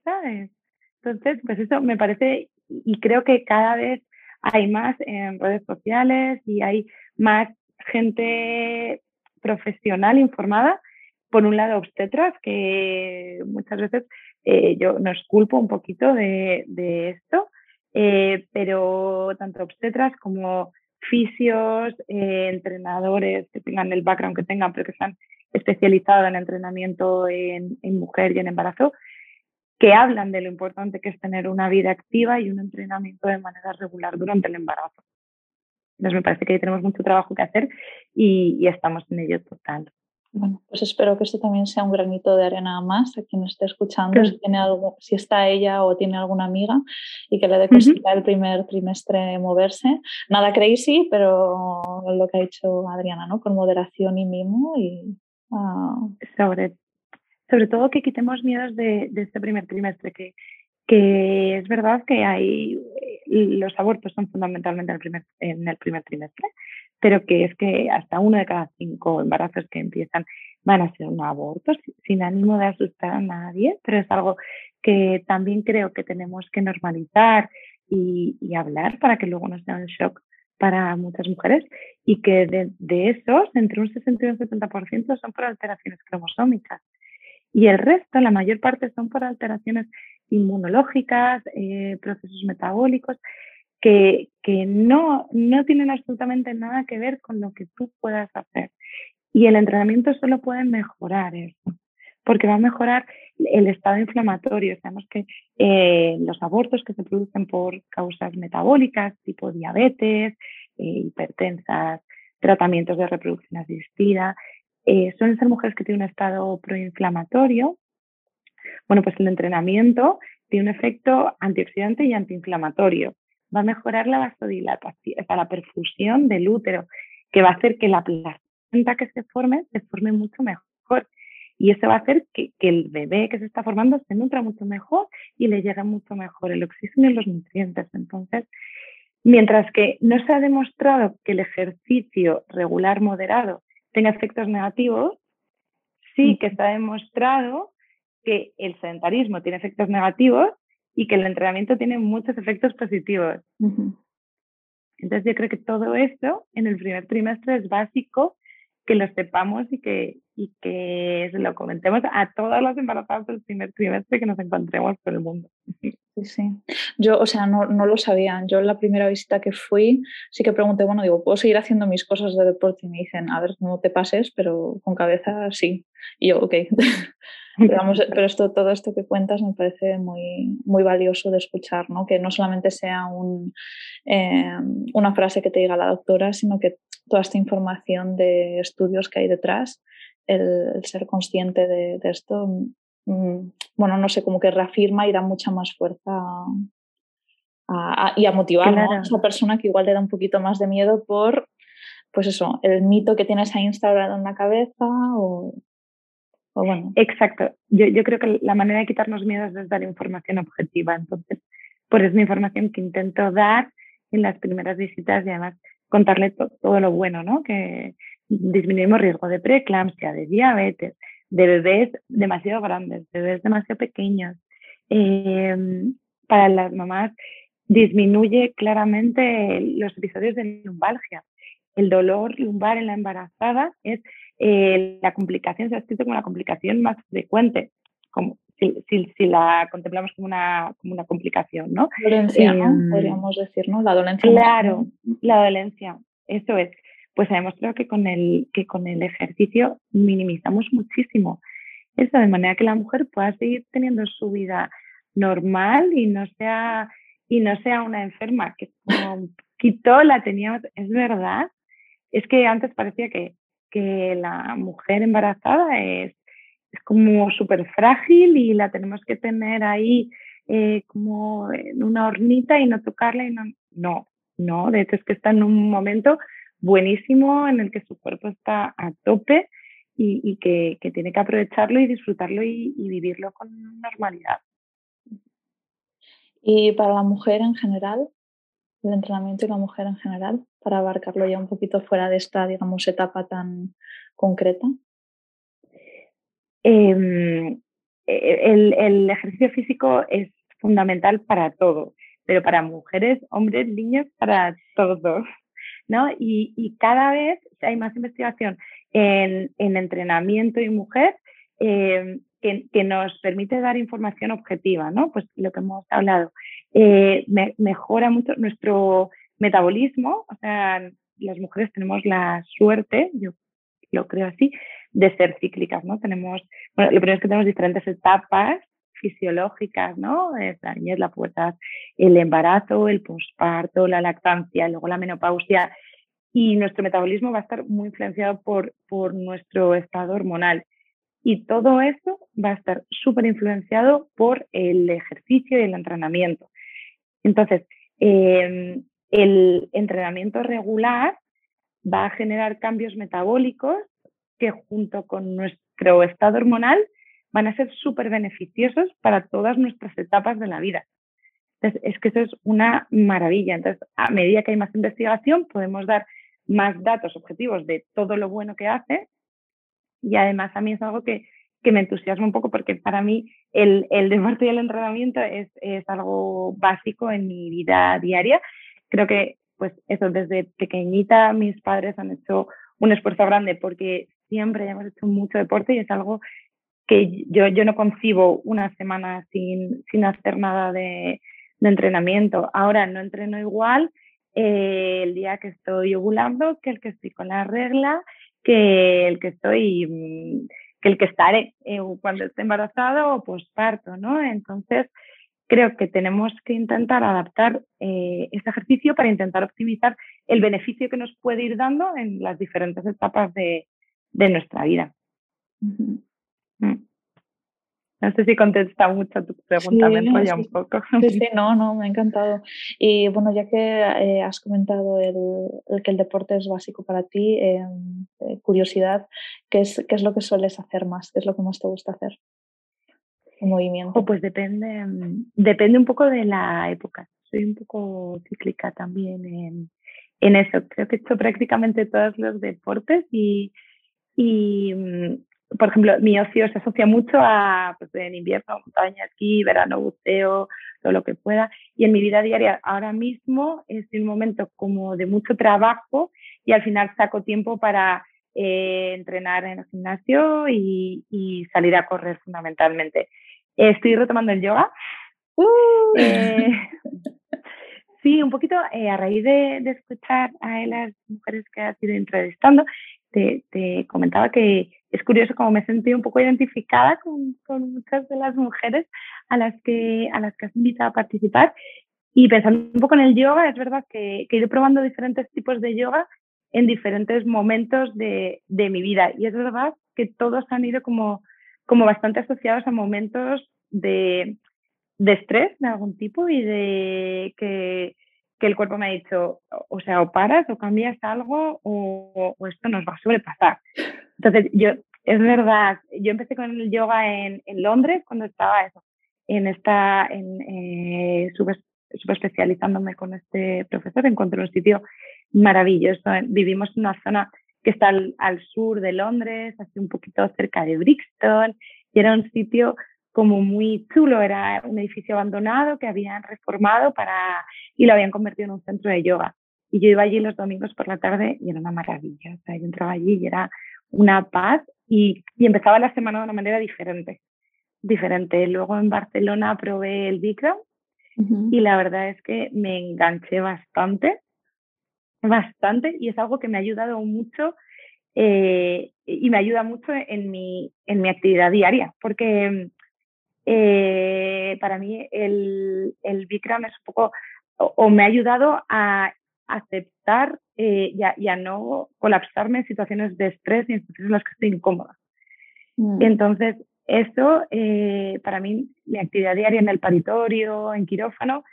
¿sabes? Entonces, pues eso me parece, y creo que cada vez hay más en redes sociales y hay más gente profesional informada. Por un lado, obstetras, que muchas veces eh, yo nos culpo un poquito de, esto, eh, pero tanto obstetras como fisios, eh, entrenadores que tengan el background que tengan, pero que se han especializado en entrenamiento en, en mujer y en embarazo, que hablan de lo importante que es tener una vida activa y un entrenamiento de manera regular durante el embarazo. Entonces me parece que ahí tenemos mucho trabajo que hacer y, estamos en ello total. Bueno, pues espero que esto también sea un granito de arena más a quien esté escuchando, si, tiene algo, si está ella o tiene alguna amiga y que le dé cosita el primer trimestre moverse. Nada crazy, pero lo que ha dicho Adriana, ¿no? Con moderación y mimo y... Uh... Sobre sobre todo que quitemos miedos de, este primer trimestre, que, que es verdad que hay los abortos son fundamentalmente en el, primer, en el primer trimestre, pero que es que hasta uno de cada cinco embarazos que empiezan van a ser un aborto, sin ánimo de asustar a nadie, pero es algo que también creo que tenemos que normalizar y, hablar para que luego no sea un shock para muchas mujeres y que de, de esos, entre un 60 y un 70% son por alteraciones cromosómicas. Y el resto, la mayor parte, son por alteraciones inmunológicas, eh, procesos metabólicos, que, no, no tienen absolutamente nada que ver con lo que tú puedas hacer. Y el entrenamiento solo puede mejorar eso, porque va a mejorar el estado inflamatorio. Sabemos que eh, los abortos que se producen por causas metabólicas, tipo diabetes, eh, hipertensas, tratamientos de reproducción asistida, eh, suelen ser mujeres que tienen un estado proinflamatorio. Bueno, pues el entrenamiento tiene un efecto antioxidante y antiinflamatorio. Va a mejorar la vasodilatación, o sea, la perfusión del útero, que va a hacer que la placenta que se forme se forme mucho mejor. Y eso va a hacer que, que, el bebé que se está formando se nutra mucho mejor y le llegue mucho mejor el oxígeno y los nutrientes. Entonces, mientras que no se ha demostrado que el ejercicio regular moderado tenga efectos negativos, sí que está demostrado que el sedentarismo tiene efectos negativos y que el entrenamiento tiene muchos efectos positivos. Entonces yo creo que todo esto en el primer trimestre es básico que lo sepamos y que, y que se lo comentemos a todas las embarazadas del primer trimestre que nos encontremos por el mundo. Sí, sí. Yo, o sea, no, no lo sabía. Yo en la primera visita que fui, sí que pregunté, bueno, digo, ¿puedo seguir haciendo mis cosas de deporte? Y me dicen, a ver, no te pases, pero con cabeza sí. Y yo, ok. Pero, pero esto, todo esto que cuentas me parece muy, muy valioso de escuchar, ¿no? Que no solamente sea un, eh, una frase que te diga la doctora, sino que toda esta información de estudios que hay detrás, el, ser consciente de, esto, mm, bueno, no sé, como que reafirma y da mucha más fuerza y a motivar a esa persona que igual le da un poquito más de miedo por, pues eso, el mito que tienes ahí instaurado en la cabeza o, Exacto. Yo, yo, creo que la manera de quitarnos miedos es dar información objetiva. Entonces, por eso es información que intento dar en las primeras visitas y además contarle todo lo bueno, ¿no? Que disminuimos riesgo de preeclampsia, de diabetes, de bebés demasiado grandes, de bebés demasiado pequeños. Em, para las mamás disminuye claramente los episodios de lumbalgia. El dolor lumbar en la embarazada es eh, la complicación, se ha escrito como la complicación más frecuente, como si, si, la contemplamos como una, como una complicación, ¿no? Dolencia, ¿no? Em, Podríamos decir, ¿no? La dolencia. Claro, la dolencia, eso es. Pues se demostrado que con, el, que con el ejercicio minimizamos muchísimo eso, de manera que la mujer pueda seguir teniendo su vida normal y no sea, y no sea una enferma, que como quitó la teníamos, es verdad, es que antes parecía que, que la mujer embarazada es es como súper frágil y la tenemos que tener ahí eh, como en una hornita y no tocarla y no, no, no, de hecho es que está en un momento buenísimo en el que su cuerpo está a tope y, que, tiene que aprovecharlo y disfrutarlo y, vivirlo con normalidad. Y para la mujer en general, el entrenamiento y la mujer en general, para abarcarlo ya un poquito fuera de esta, digamos, etapa tan concreta. Em, e, el, ejercicio físico es fundamental para todo, pero para mujeres, hombres, niños, para todos. ¿no? Y, cada vez hay más investigación en, entrenamiento y mujer eh, que, nos permite dar información objetiva, ¿no? Pues lo que hemos hablado. Eh, mejora mucho nuestro metabolismo, o sea, las mujeres tenemos la suerte, yo lo creo así, de ser cíclicas, ¿no? Tenemos, bueno, lo primero es que tenemos diferentes etapas fisiológicas, ¿no? La niñez, la pubertad, el embarazo, el posparto, la lactancia, luego la menopausia. Y nuestro metabolismo va a estar muy influenciado por, por nuestro estado hormonal. Y todo eso va a estar súper influenciado por el ejercicio y el entrenamiento. Entonces, em, el entrenamiento regular va a generar cambios metabólicos que junto con nuestro estado hormonal van a ser súper beneficiosos para todas nuestras etapas de la vida. Entonces, es que eso es una maravilla. Entonces, a medida que hay más investigación, podemos dar más datos objetivos de todo lo bueno que hace. Y además a mí es algo que, que me entusiasma un poco porque para mí el, el deporte y el entrenamiento es, es algo básico en mi vida diaria. Creo que, pues eso, desde pequeñita mis padres han hecho un esfuerzo grande porque siempre hemos hecho mucho deporte y es algo que yo, yo no concibo una semana sin, sin hacer nada de, de, entrenamiento. Ahora no entreno igual eh, el día que estoy ovulando que el que estoy con la regla, que el que estoy, mm, que el que estaré eh, cuando esté embarazado o posparto, ¿no? Entonces, creo que tenemos que intentar adaptar eh, este ejercicio para intentar optimizar el beneficio que nos puede ir dando en las diferentes etapas de, de nuestra vida. Mm. No sé si contesta mucho a tu pregunta, me me un poco. Sí, sí, no, no, me ha encantado. Y bueno, ya que eh, has comentado el, que el deporte es básico para ti, em, eh, curiosidad, ¿qué es, ¿qué es lo que sueles hacer más? ¿Qué es lo que más te gusta hacer? Un movimiento. pues depende, depende un poco de la época. Soy un poco cíclica también en, en eso. Creo que he hecho prácticamente todos los deportes y, y mm, por ejemplo, mi ocio se asocia mucho a, pues, en invierno, montaña, esquí, verano, buceo, todo lo que pueda. Y en mi vida diaria, ahora mismo, es un momento como de mucho trabajo y al final saco tiempo para eh, entrenar en el gimnasio y, y, salir a correr fundamentalmente. Estoy retomando el yoga. ¡Uh! Eh, sí, un poquito eh, a raíz de, de, escuchar a las mujeres que has ido entrevistando, te, te comentaba que es curioso como me sentí un poco identificada con, con, muchas de las mujeres a las que a las que has invitado a participar. Y pensando un poco en el yoga es verdad que, que he ido probando diferentes tipos de yoga en diferentes momentos de, de, mi vida. Y es verdad que todos han ido como como bastante asociados a momentos de, de estrés de algún tipo y de que que el cuerpo me ha dicho, o sea, o paras o cambias algo o, esto nos va a sobrepasar. Entonces, yo, es verdad, yo empecé con el yoga en, Londres cuando estaba eso, en esta, en, eh, sub, especializándome con este profesor, encontré un sitio maravilloso. Vivimos en una zona que está al, al sur de Londres, así un poquito cerca de Brixton, y era un sitio como muy chulo, era un edificio abandonado que habían reformado para y lo habían convertido en un centro de yoga. Y yo iba allí los domingos por la tarde y era una maravilla. O sea, yo entraba allí y era una paz y, y empezaba la semana de una manera diferente. Diferente. Luego en Barcelona probé el Bikram y la verdad es que me enganché bastante, bastante y es algo que me ha ayudado mucho eh, y me ayuda mucho en mi, en mi actividad diaria, porque eh, para mí el, el Bikram es un poco, o, me ha ayudado a aceptar eh, y, a, no colapsarme en situaciones de estrés y en situaciones en las que estoy incómoda. Mm. Entonces, eso eh, para mí, mi actividad diaria en el paritorio, en quirófano,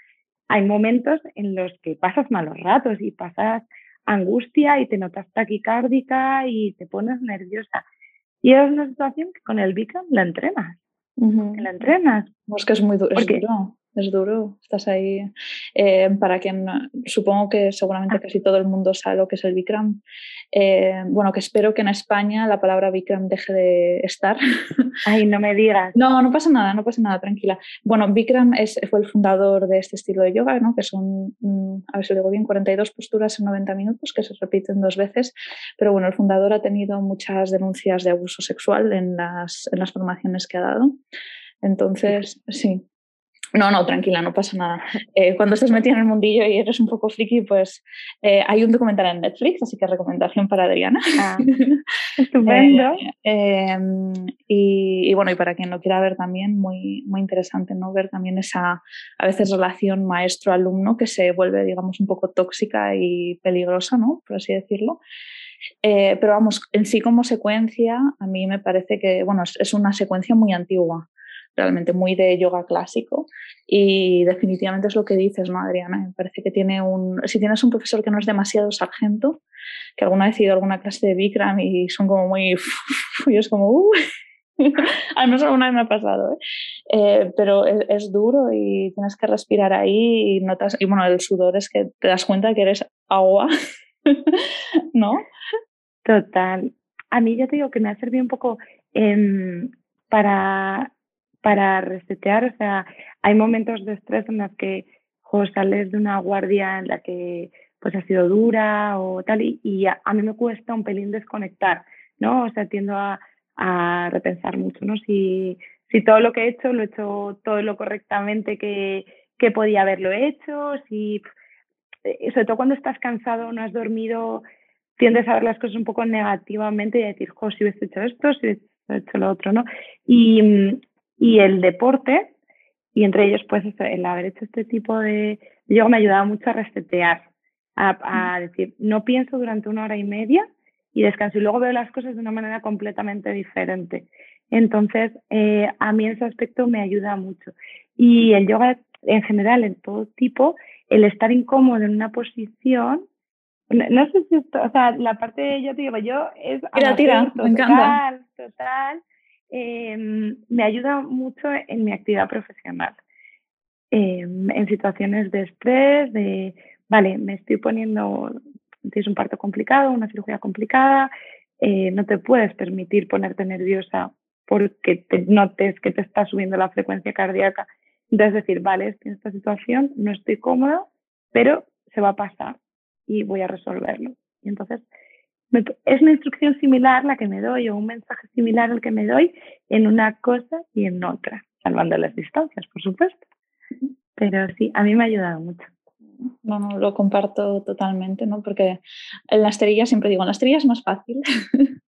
hay momentos en los que pasas malos ratos y pasas angustia y te notas taquicárdica y te pones nerviosa. Y es una situación que con el Bikram la entrenas que la entrenas. es que es muy duro. es duro, estás ahí. Eh, para quien, supongo que seguramente ah. casi todo el mundo sabe lo que es el Bikram. Eh, bueno, que espero que en España la palabra Bikram deje de estar. Ay, no me digas. No, no pasa nada, no pasa nada, tranquila. Bueno, Bikram es, fue el fundador de este estilo de yoga, ¿no? que son, mm, a ver si lo digo bien, 42 posturas en 90 minutos, que se repiten dos veces. Pero bueno, el fundador ha tenido muchas denuncias de abuso sexual en las, en las formaciones que ha dado. Entonces, sí, no, no, tranquila, no pasa nada. Eh, cuando estás metida en el mundillo y eres un poco friki, pues eh, hay un documental en Netflix, así que recomendación para Adriana. Ah, estupendo. Eh, em, y, bueno, y para quien lo quiera ver también, muy, muy interesante, ¿no? Ver también esa, a veces, relación maestro-alumno que se vuelve, digamos, un poco tóxica y peligrosa, ¿no? Por así decirlo. pero vamos, en sí como secuencia, a mí me parece que, bueno, es una secuencia muy antigua realmente muy de yoga clásico y definitivamente es lo que dices, ¿no, Adriana? Me parece que tiene un... Si tienes un profesor que no es demasiado sargento, que alguna vez he ido a alguna clase de Bikram y son como muy... y es como... Uh, al menos alguna vez me ha pasado, ¿eh? Eh, pero es, duro y tienes que respirar ahí y notas, y bueno, el sudor es que te das cuenta que eres agua, ¿no? Total. A mí ya te digo que me ha servido un poco em, para para resetear. O sea, hay momentos de estrés en los que sales de una guardia en la que pues ha sido dura o tal, y, a, mí me cuesta un pelín desconectar, ¿no? O sea, tiendo a, a repensar mucho, ¿no? Si, si todo lo que he hecho lo he hecho todo lo correctamente que, que podía haberlo hecho, si, eh, sobre todo cuando estás cansado, no has dormido, tiendes a ver las cosas un poco negativamente y a decir, jo, si hubiese hecho esto, si hubiese hecho lo otro, ¿no? Y, y el deporte, y entre ellos, pues el haber hecho este tipo de yoga me ha ayudado mucho a resetear, a, decir, no pienso durante una hora y media y descanso y luego veo las cosas de una manera completamente diferente. Entonces, eh, a mí ese aspecto me ayuda mucho. Y el yoga en general, en todo tipo, el estar incómodo en una posición, no, sé si, o sea, la parte, ya te digo, yo es... Tira, tira, me encanta. Total, Em, me ayuda mucho en mi actividad profesional. Em, en situaciones de estrés, de, vale, me estoy poniendo, tienes un parto complicado, una cirugía complicada, eh, no te puedes permitir ponerte nerviosa porque te notes que te está subiendo la frecuencia cardíaca. Entonces decir, vale, estoy en esta situación, no estoy cómoda, pero se va a pasar y voy a resolverlo. Entonces es una instrucción similar la que me doy o un mensaje similar al que me doy en una cosa y en otra, salvando las distancias, por supuesto. Pero sí, a mí me ha ayudado mucho. Bueno, lo comparto totalmente, ¿no? Porque en la esterilla siempre digo, en la esterilla es más fácil.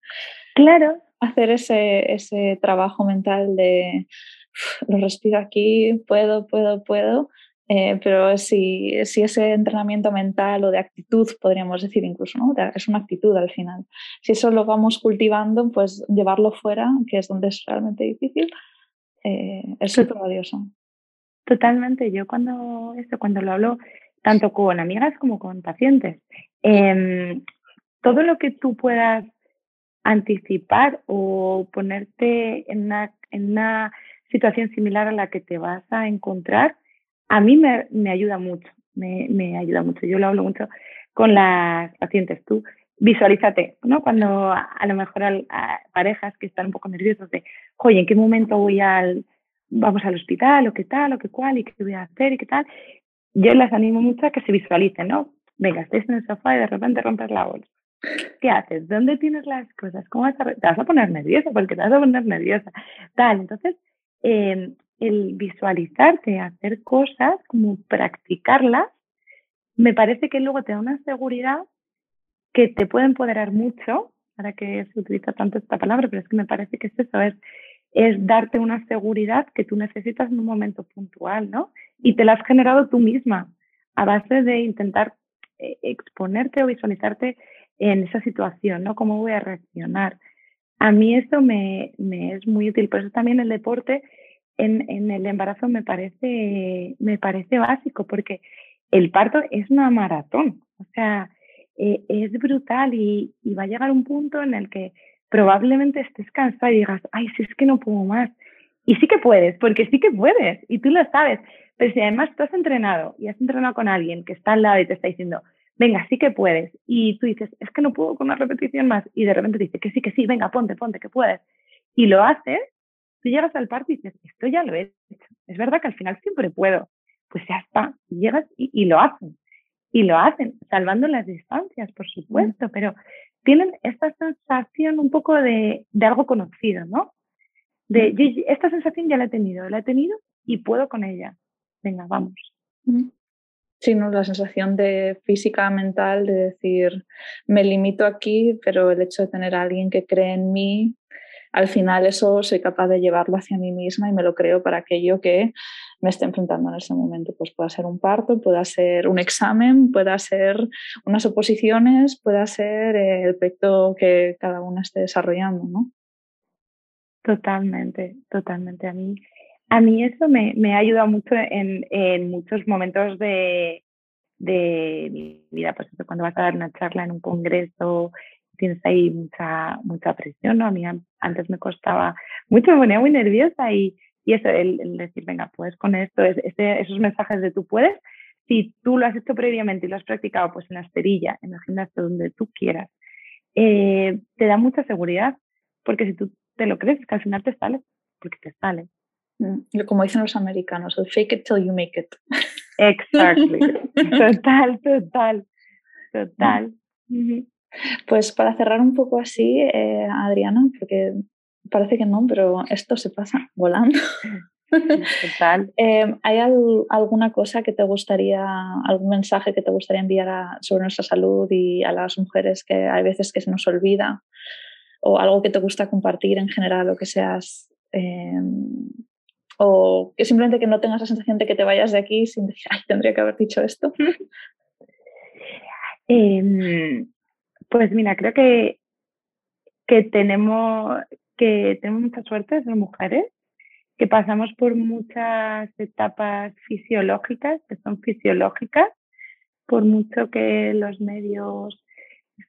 Claro. Hacer ese, ese trabajo mental de lo respiro aquí, puedo, puedo, puedo, eh, pero si, si, ese entrenamiento mental o de actitud, podríamos decir incluso, ¿no? es una actitud al final. Si eso lo vamos cultivando, pues llevarlo fuera, que es donde es realmente difícil, eh, es súper valioso. Totalmente. Yo cuando, esto, cuando lo hablo tanto con amigas como con pacientes, em, todo lo que tú puedas anticipar o ponerte en una, en una situación similar a la que te vas a encontrar, a mí me, me ayuda mucho, me, me, ayuda mucho. Yo lo hablo mucho con las pacientes. Tú visualízate, ¿no? Cuando a, lo mejor a, parejas que están un poco nerviosas de, oye, ¿en qué momento voy al, vamos al hospital o qué tal o qué cual y qué voy a hacer y qué tal? Yo las animo mucho a que se visualicen, ¿no? Venga, estés en el sofá y de repente rompes la bolsa. ¿Qué haces? ¿Dónde tienes las cosas? ¿Cómo vas a... Te vas a poner nerviosa porque te vas a poner nerviosa. Tal, entonces, eh, el visualizarte, hacer cosas, como practicarlas, me parece que luego te da una seguridad que te puede empoderar mucho, para que se utiliza tanto esta palabra, pero es que me parece que es eso, es, es darte una seguridad que tú necesitas en un momento puntual, ¿no? Y te la has generado tú misma a base de intentar eh, exponerte o visualizarte en esa situación, ¿no? ¿Cómo voy a reaccionar? A mí esto me, me es muy útil, por eso también el deporte en, el embarazo me parece, me parece básico porque el parto es una maratón, o sea, eh, es brutal y, va a llegar un punto en el que probablemente estés cansada y digas, ay, si es que no puedo más. Y sí que puedes, porque sí que puedes, y tú lo sabes, Pero si además tú has entrenado y has entrenado con alguien que está al lado y te está diciendo, venga, sí que puedes, y tú dices, es que no puedo con una repetición más, y de repente dice que sí, que sí, venga, ponte, ponte, que puedes, y lo haces, tú llegas al parque y dices, esto ya lo he hecho. Es verdad que al final siempre puedo. Pues ya está, y llegas y, lo hacen. Y lo hacen, salvando las distancias, por supuesto, pero tienen esta sensación un poco de, de algo conocido, ¿no? De, esta sensación ya la he tenido, la he tenido y puedo con ella. Venga, vamos. Sí, ¿no? la sensación de física, mental, de decir, me limito aquí, pero el hecho de tener a alguien que cree en mí, al final eso soy capaz de llevarlo hacia mí misma y me lo creo para aquello que me esté enfrentando en ese momento. Pues pueda ser un parto, pueda ser un examen, pueda ser unas oposiciones, pueda ser el proyecto que cada una esté desarrollando, ¿no? Totalmente, totalmente. A mí a mí eso me, me ha ayudado mucho en, en muchos momentos de, de, mi vida, pues cuando vas a dar una charla en un congreso, tienes ahí mucha, mucha presión, ¿no? A mí antes me costaba mucho, me ponía muy nerviosa y, y eso, el, decir, venga, puedes con esto, este, esos mensajes de tú puedes, si tú lo has hecho previamente y lo has practicado pues en la esterilla, en el gimnasio, donde tú quieras, eh, te da mucha seguridad, porque si tú te lo crees, que al final te sale, porque te sale. Mm, como dicen los americanos, el fake it till you make it. Exactly. total, total, total. Pues para cerrar un poco así, eh, Adriana, porque parece que no, pero esto se pasa volando. Total. Eh, ¿Hay alguna cosa que te gustaría, algún mensaje que te gustaría enviar sobre nuestra salud y a las mujeres que hay veces que se nos olvida? ¿O algo que te gusta compartir en general o que seas eh, o que simplemente que no tengas la sensación de que te vayas de aquí sin decir, ay, tendría que haber dicho esto? Em, pues mira, creo que, que, tenemos, que tenemos mucha suerte ser mujeres, que pasamos por muchas etapas fisiológicas, que son fisiológicas, por mucho que los medios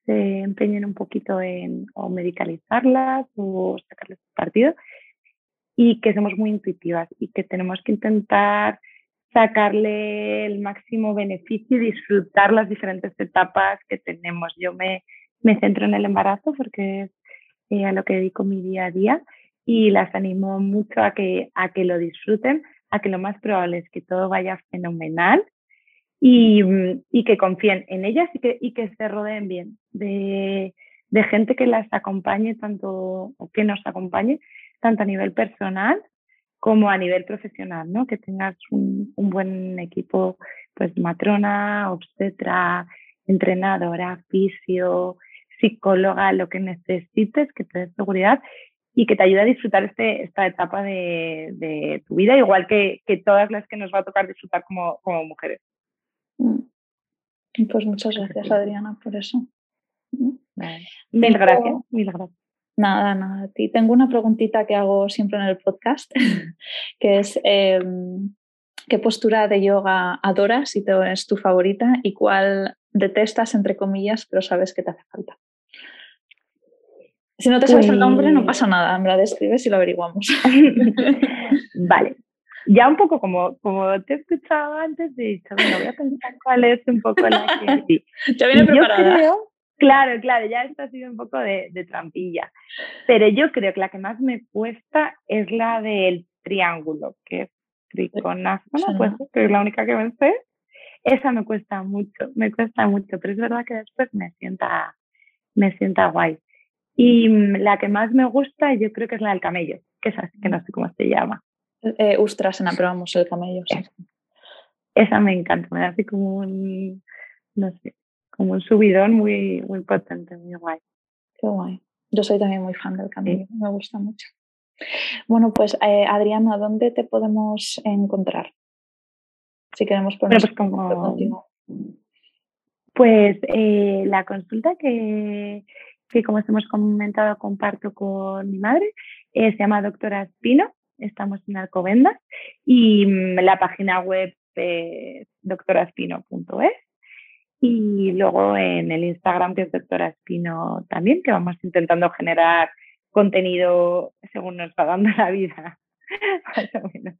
se empeñen un poquito en o medicalizarlas o sacarles partido, y que somos muy intuitivas y que tenemos que intentar sacarle el máximo beneficio y disfrutar las diferentes etapas que tenemos. Yo me, me centro en el embarazo porque es eh, a lo que dedico mi día a día y las animo mucho a que, a que lo disfruten, a que lo más probable es que todo vaya fenomenal y, y que confíen en ellas y que, y que se rodeen bien de, de gente que las acompañe tanto o que nos acompañe tanto a nivel personal como a nivel profesional, ¿no? Que tengas un, buen equipo, pues matrona, obstetra, entrenadora, fisio, psicóloga, lo que necesites, que te dé seguridad y que te ayude a disfrutar este, esta etapa de, tu vida, igual que, todas las que nos va a tocar disfrutar como, como mujeres. Mm. Pues muchas gracias, Adriana, por eso. Mm. Mil gracias, mil gracias. Nada, nada. ti. Tengo una preguntita que hago siempre en el podcast, que es em, ¿qué postura de yoga adoras y te, es tu favorita y cuál detestas, entre comillas, pero sabes que te hace falta? Si no te sabes el nombre, no pasa nada, me la describes y lo averiguamos. vale. Ya un poco como, como te he escuchado antes, he dicho, bueno, voy a pensar cuál es un poco la que... ya viene preparada. Claro, claro, ya esto ha sido un poco de, trampilla. Pero yo creo que la que más me cuesta es la del triángulo, que es triconasana, pues, que es la única que me sé. Esa me cuesta mucho, me cuesta mucho, pero es verdad que después me sienta, me sienta guay. Y mm, la que más me gusta yo creo que es la del camello, que es así, que no sé cómo se llama. Eh, Ustrasana, pero vamos, el camello. Esa me encanta, me da así como un, no sé, como un subidón muy, muy potente, muy guay. Qué guay. Yo soy también muy fan del camino, me gusta mucho. Bueno, pues eh, Adriana, ¿dónde te podemos encontrar? Si queremos poner pues como... Pues eh, la consulta que, que, como hemos comentado, comparto con mi madre, eh, se llama Doctora Espino, estamos en Alcobendas y mm, la página web es doctoraspino.es y luego en el Instagram, que es Doctora Espino también, que vamos intentando generar contenido según nos va dando la vida.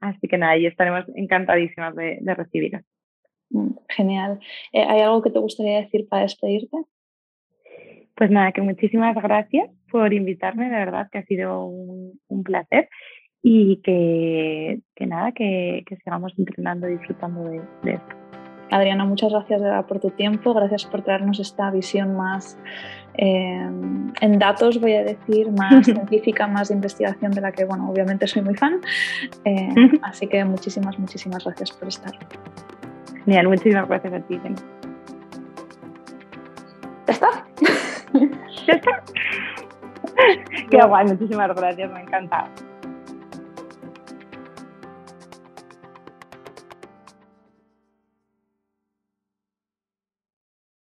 Así que nada, y estaremos encantadísimas de, de recibiros. Mm, genial. Eh, ¿Hay algo que te gustaría decir para despedirte? Pues nada, que muchísimas gracias por invitarme, de verdad que ha sido un, placer y que, nada, que, sigamos entrenando y disfrutando de, esto. Adriana, muchas gracias por tu tiempo, gracias por traernos esta visión más eh, en datos, voy a decir, más científica, más de investigación de la que, bueno, obviamente soy muy fan. Eh, así que muchísimas, muchísimas gracias por estar. Genial, muchísimas gracias a ti. ¿Ya está? ¿Ya está? Qué guay, muchísimas gracias, me ha encantado.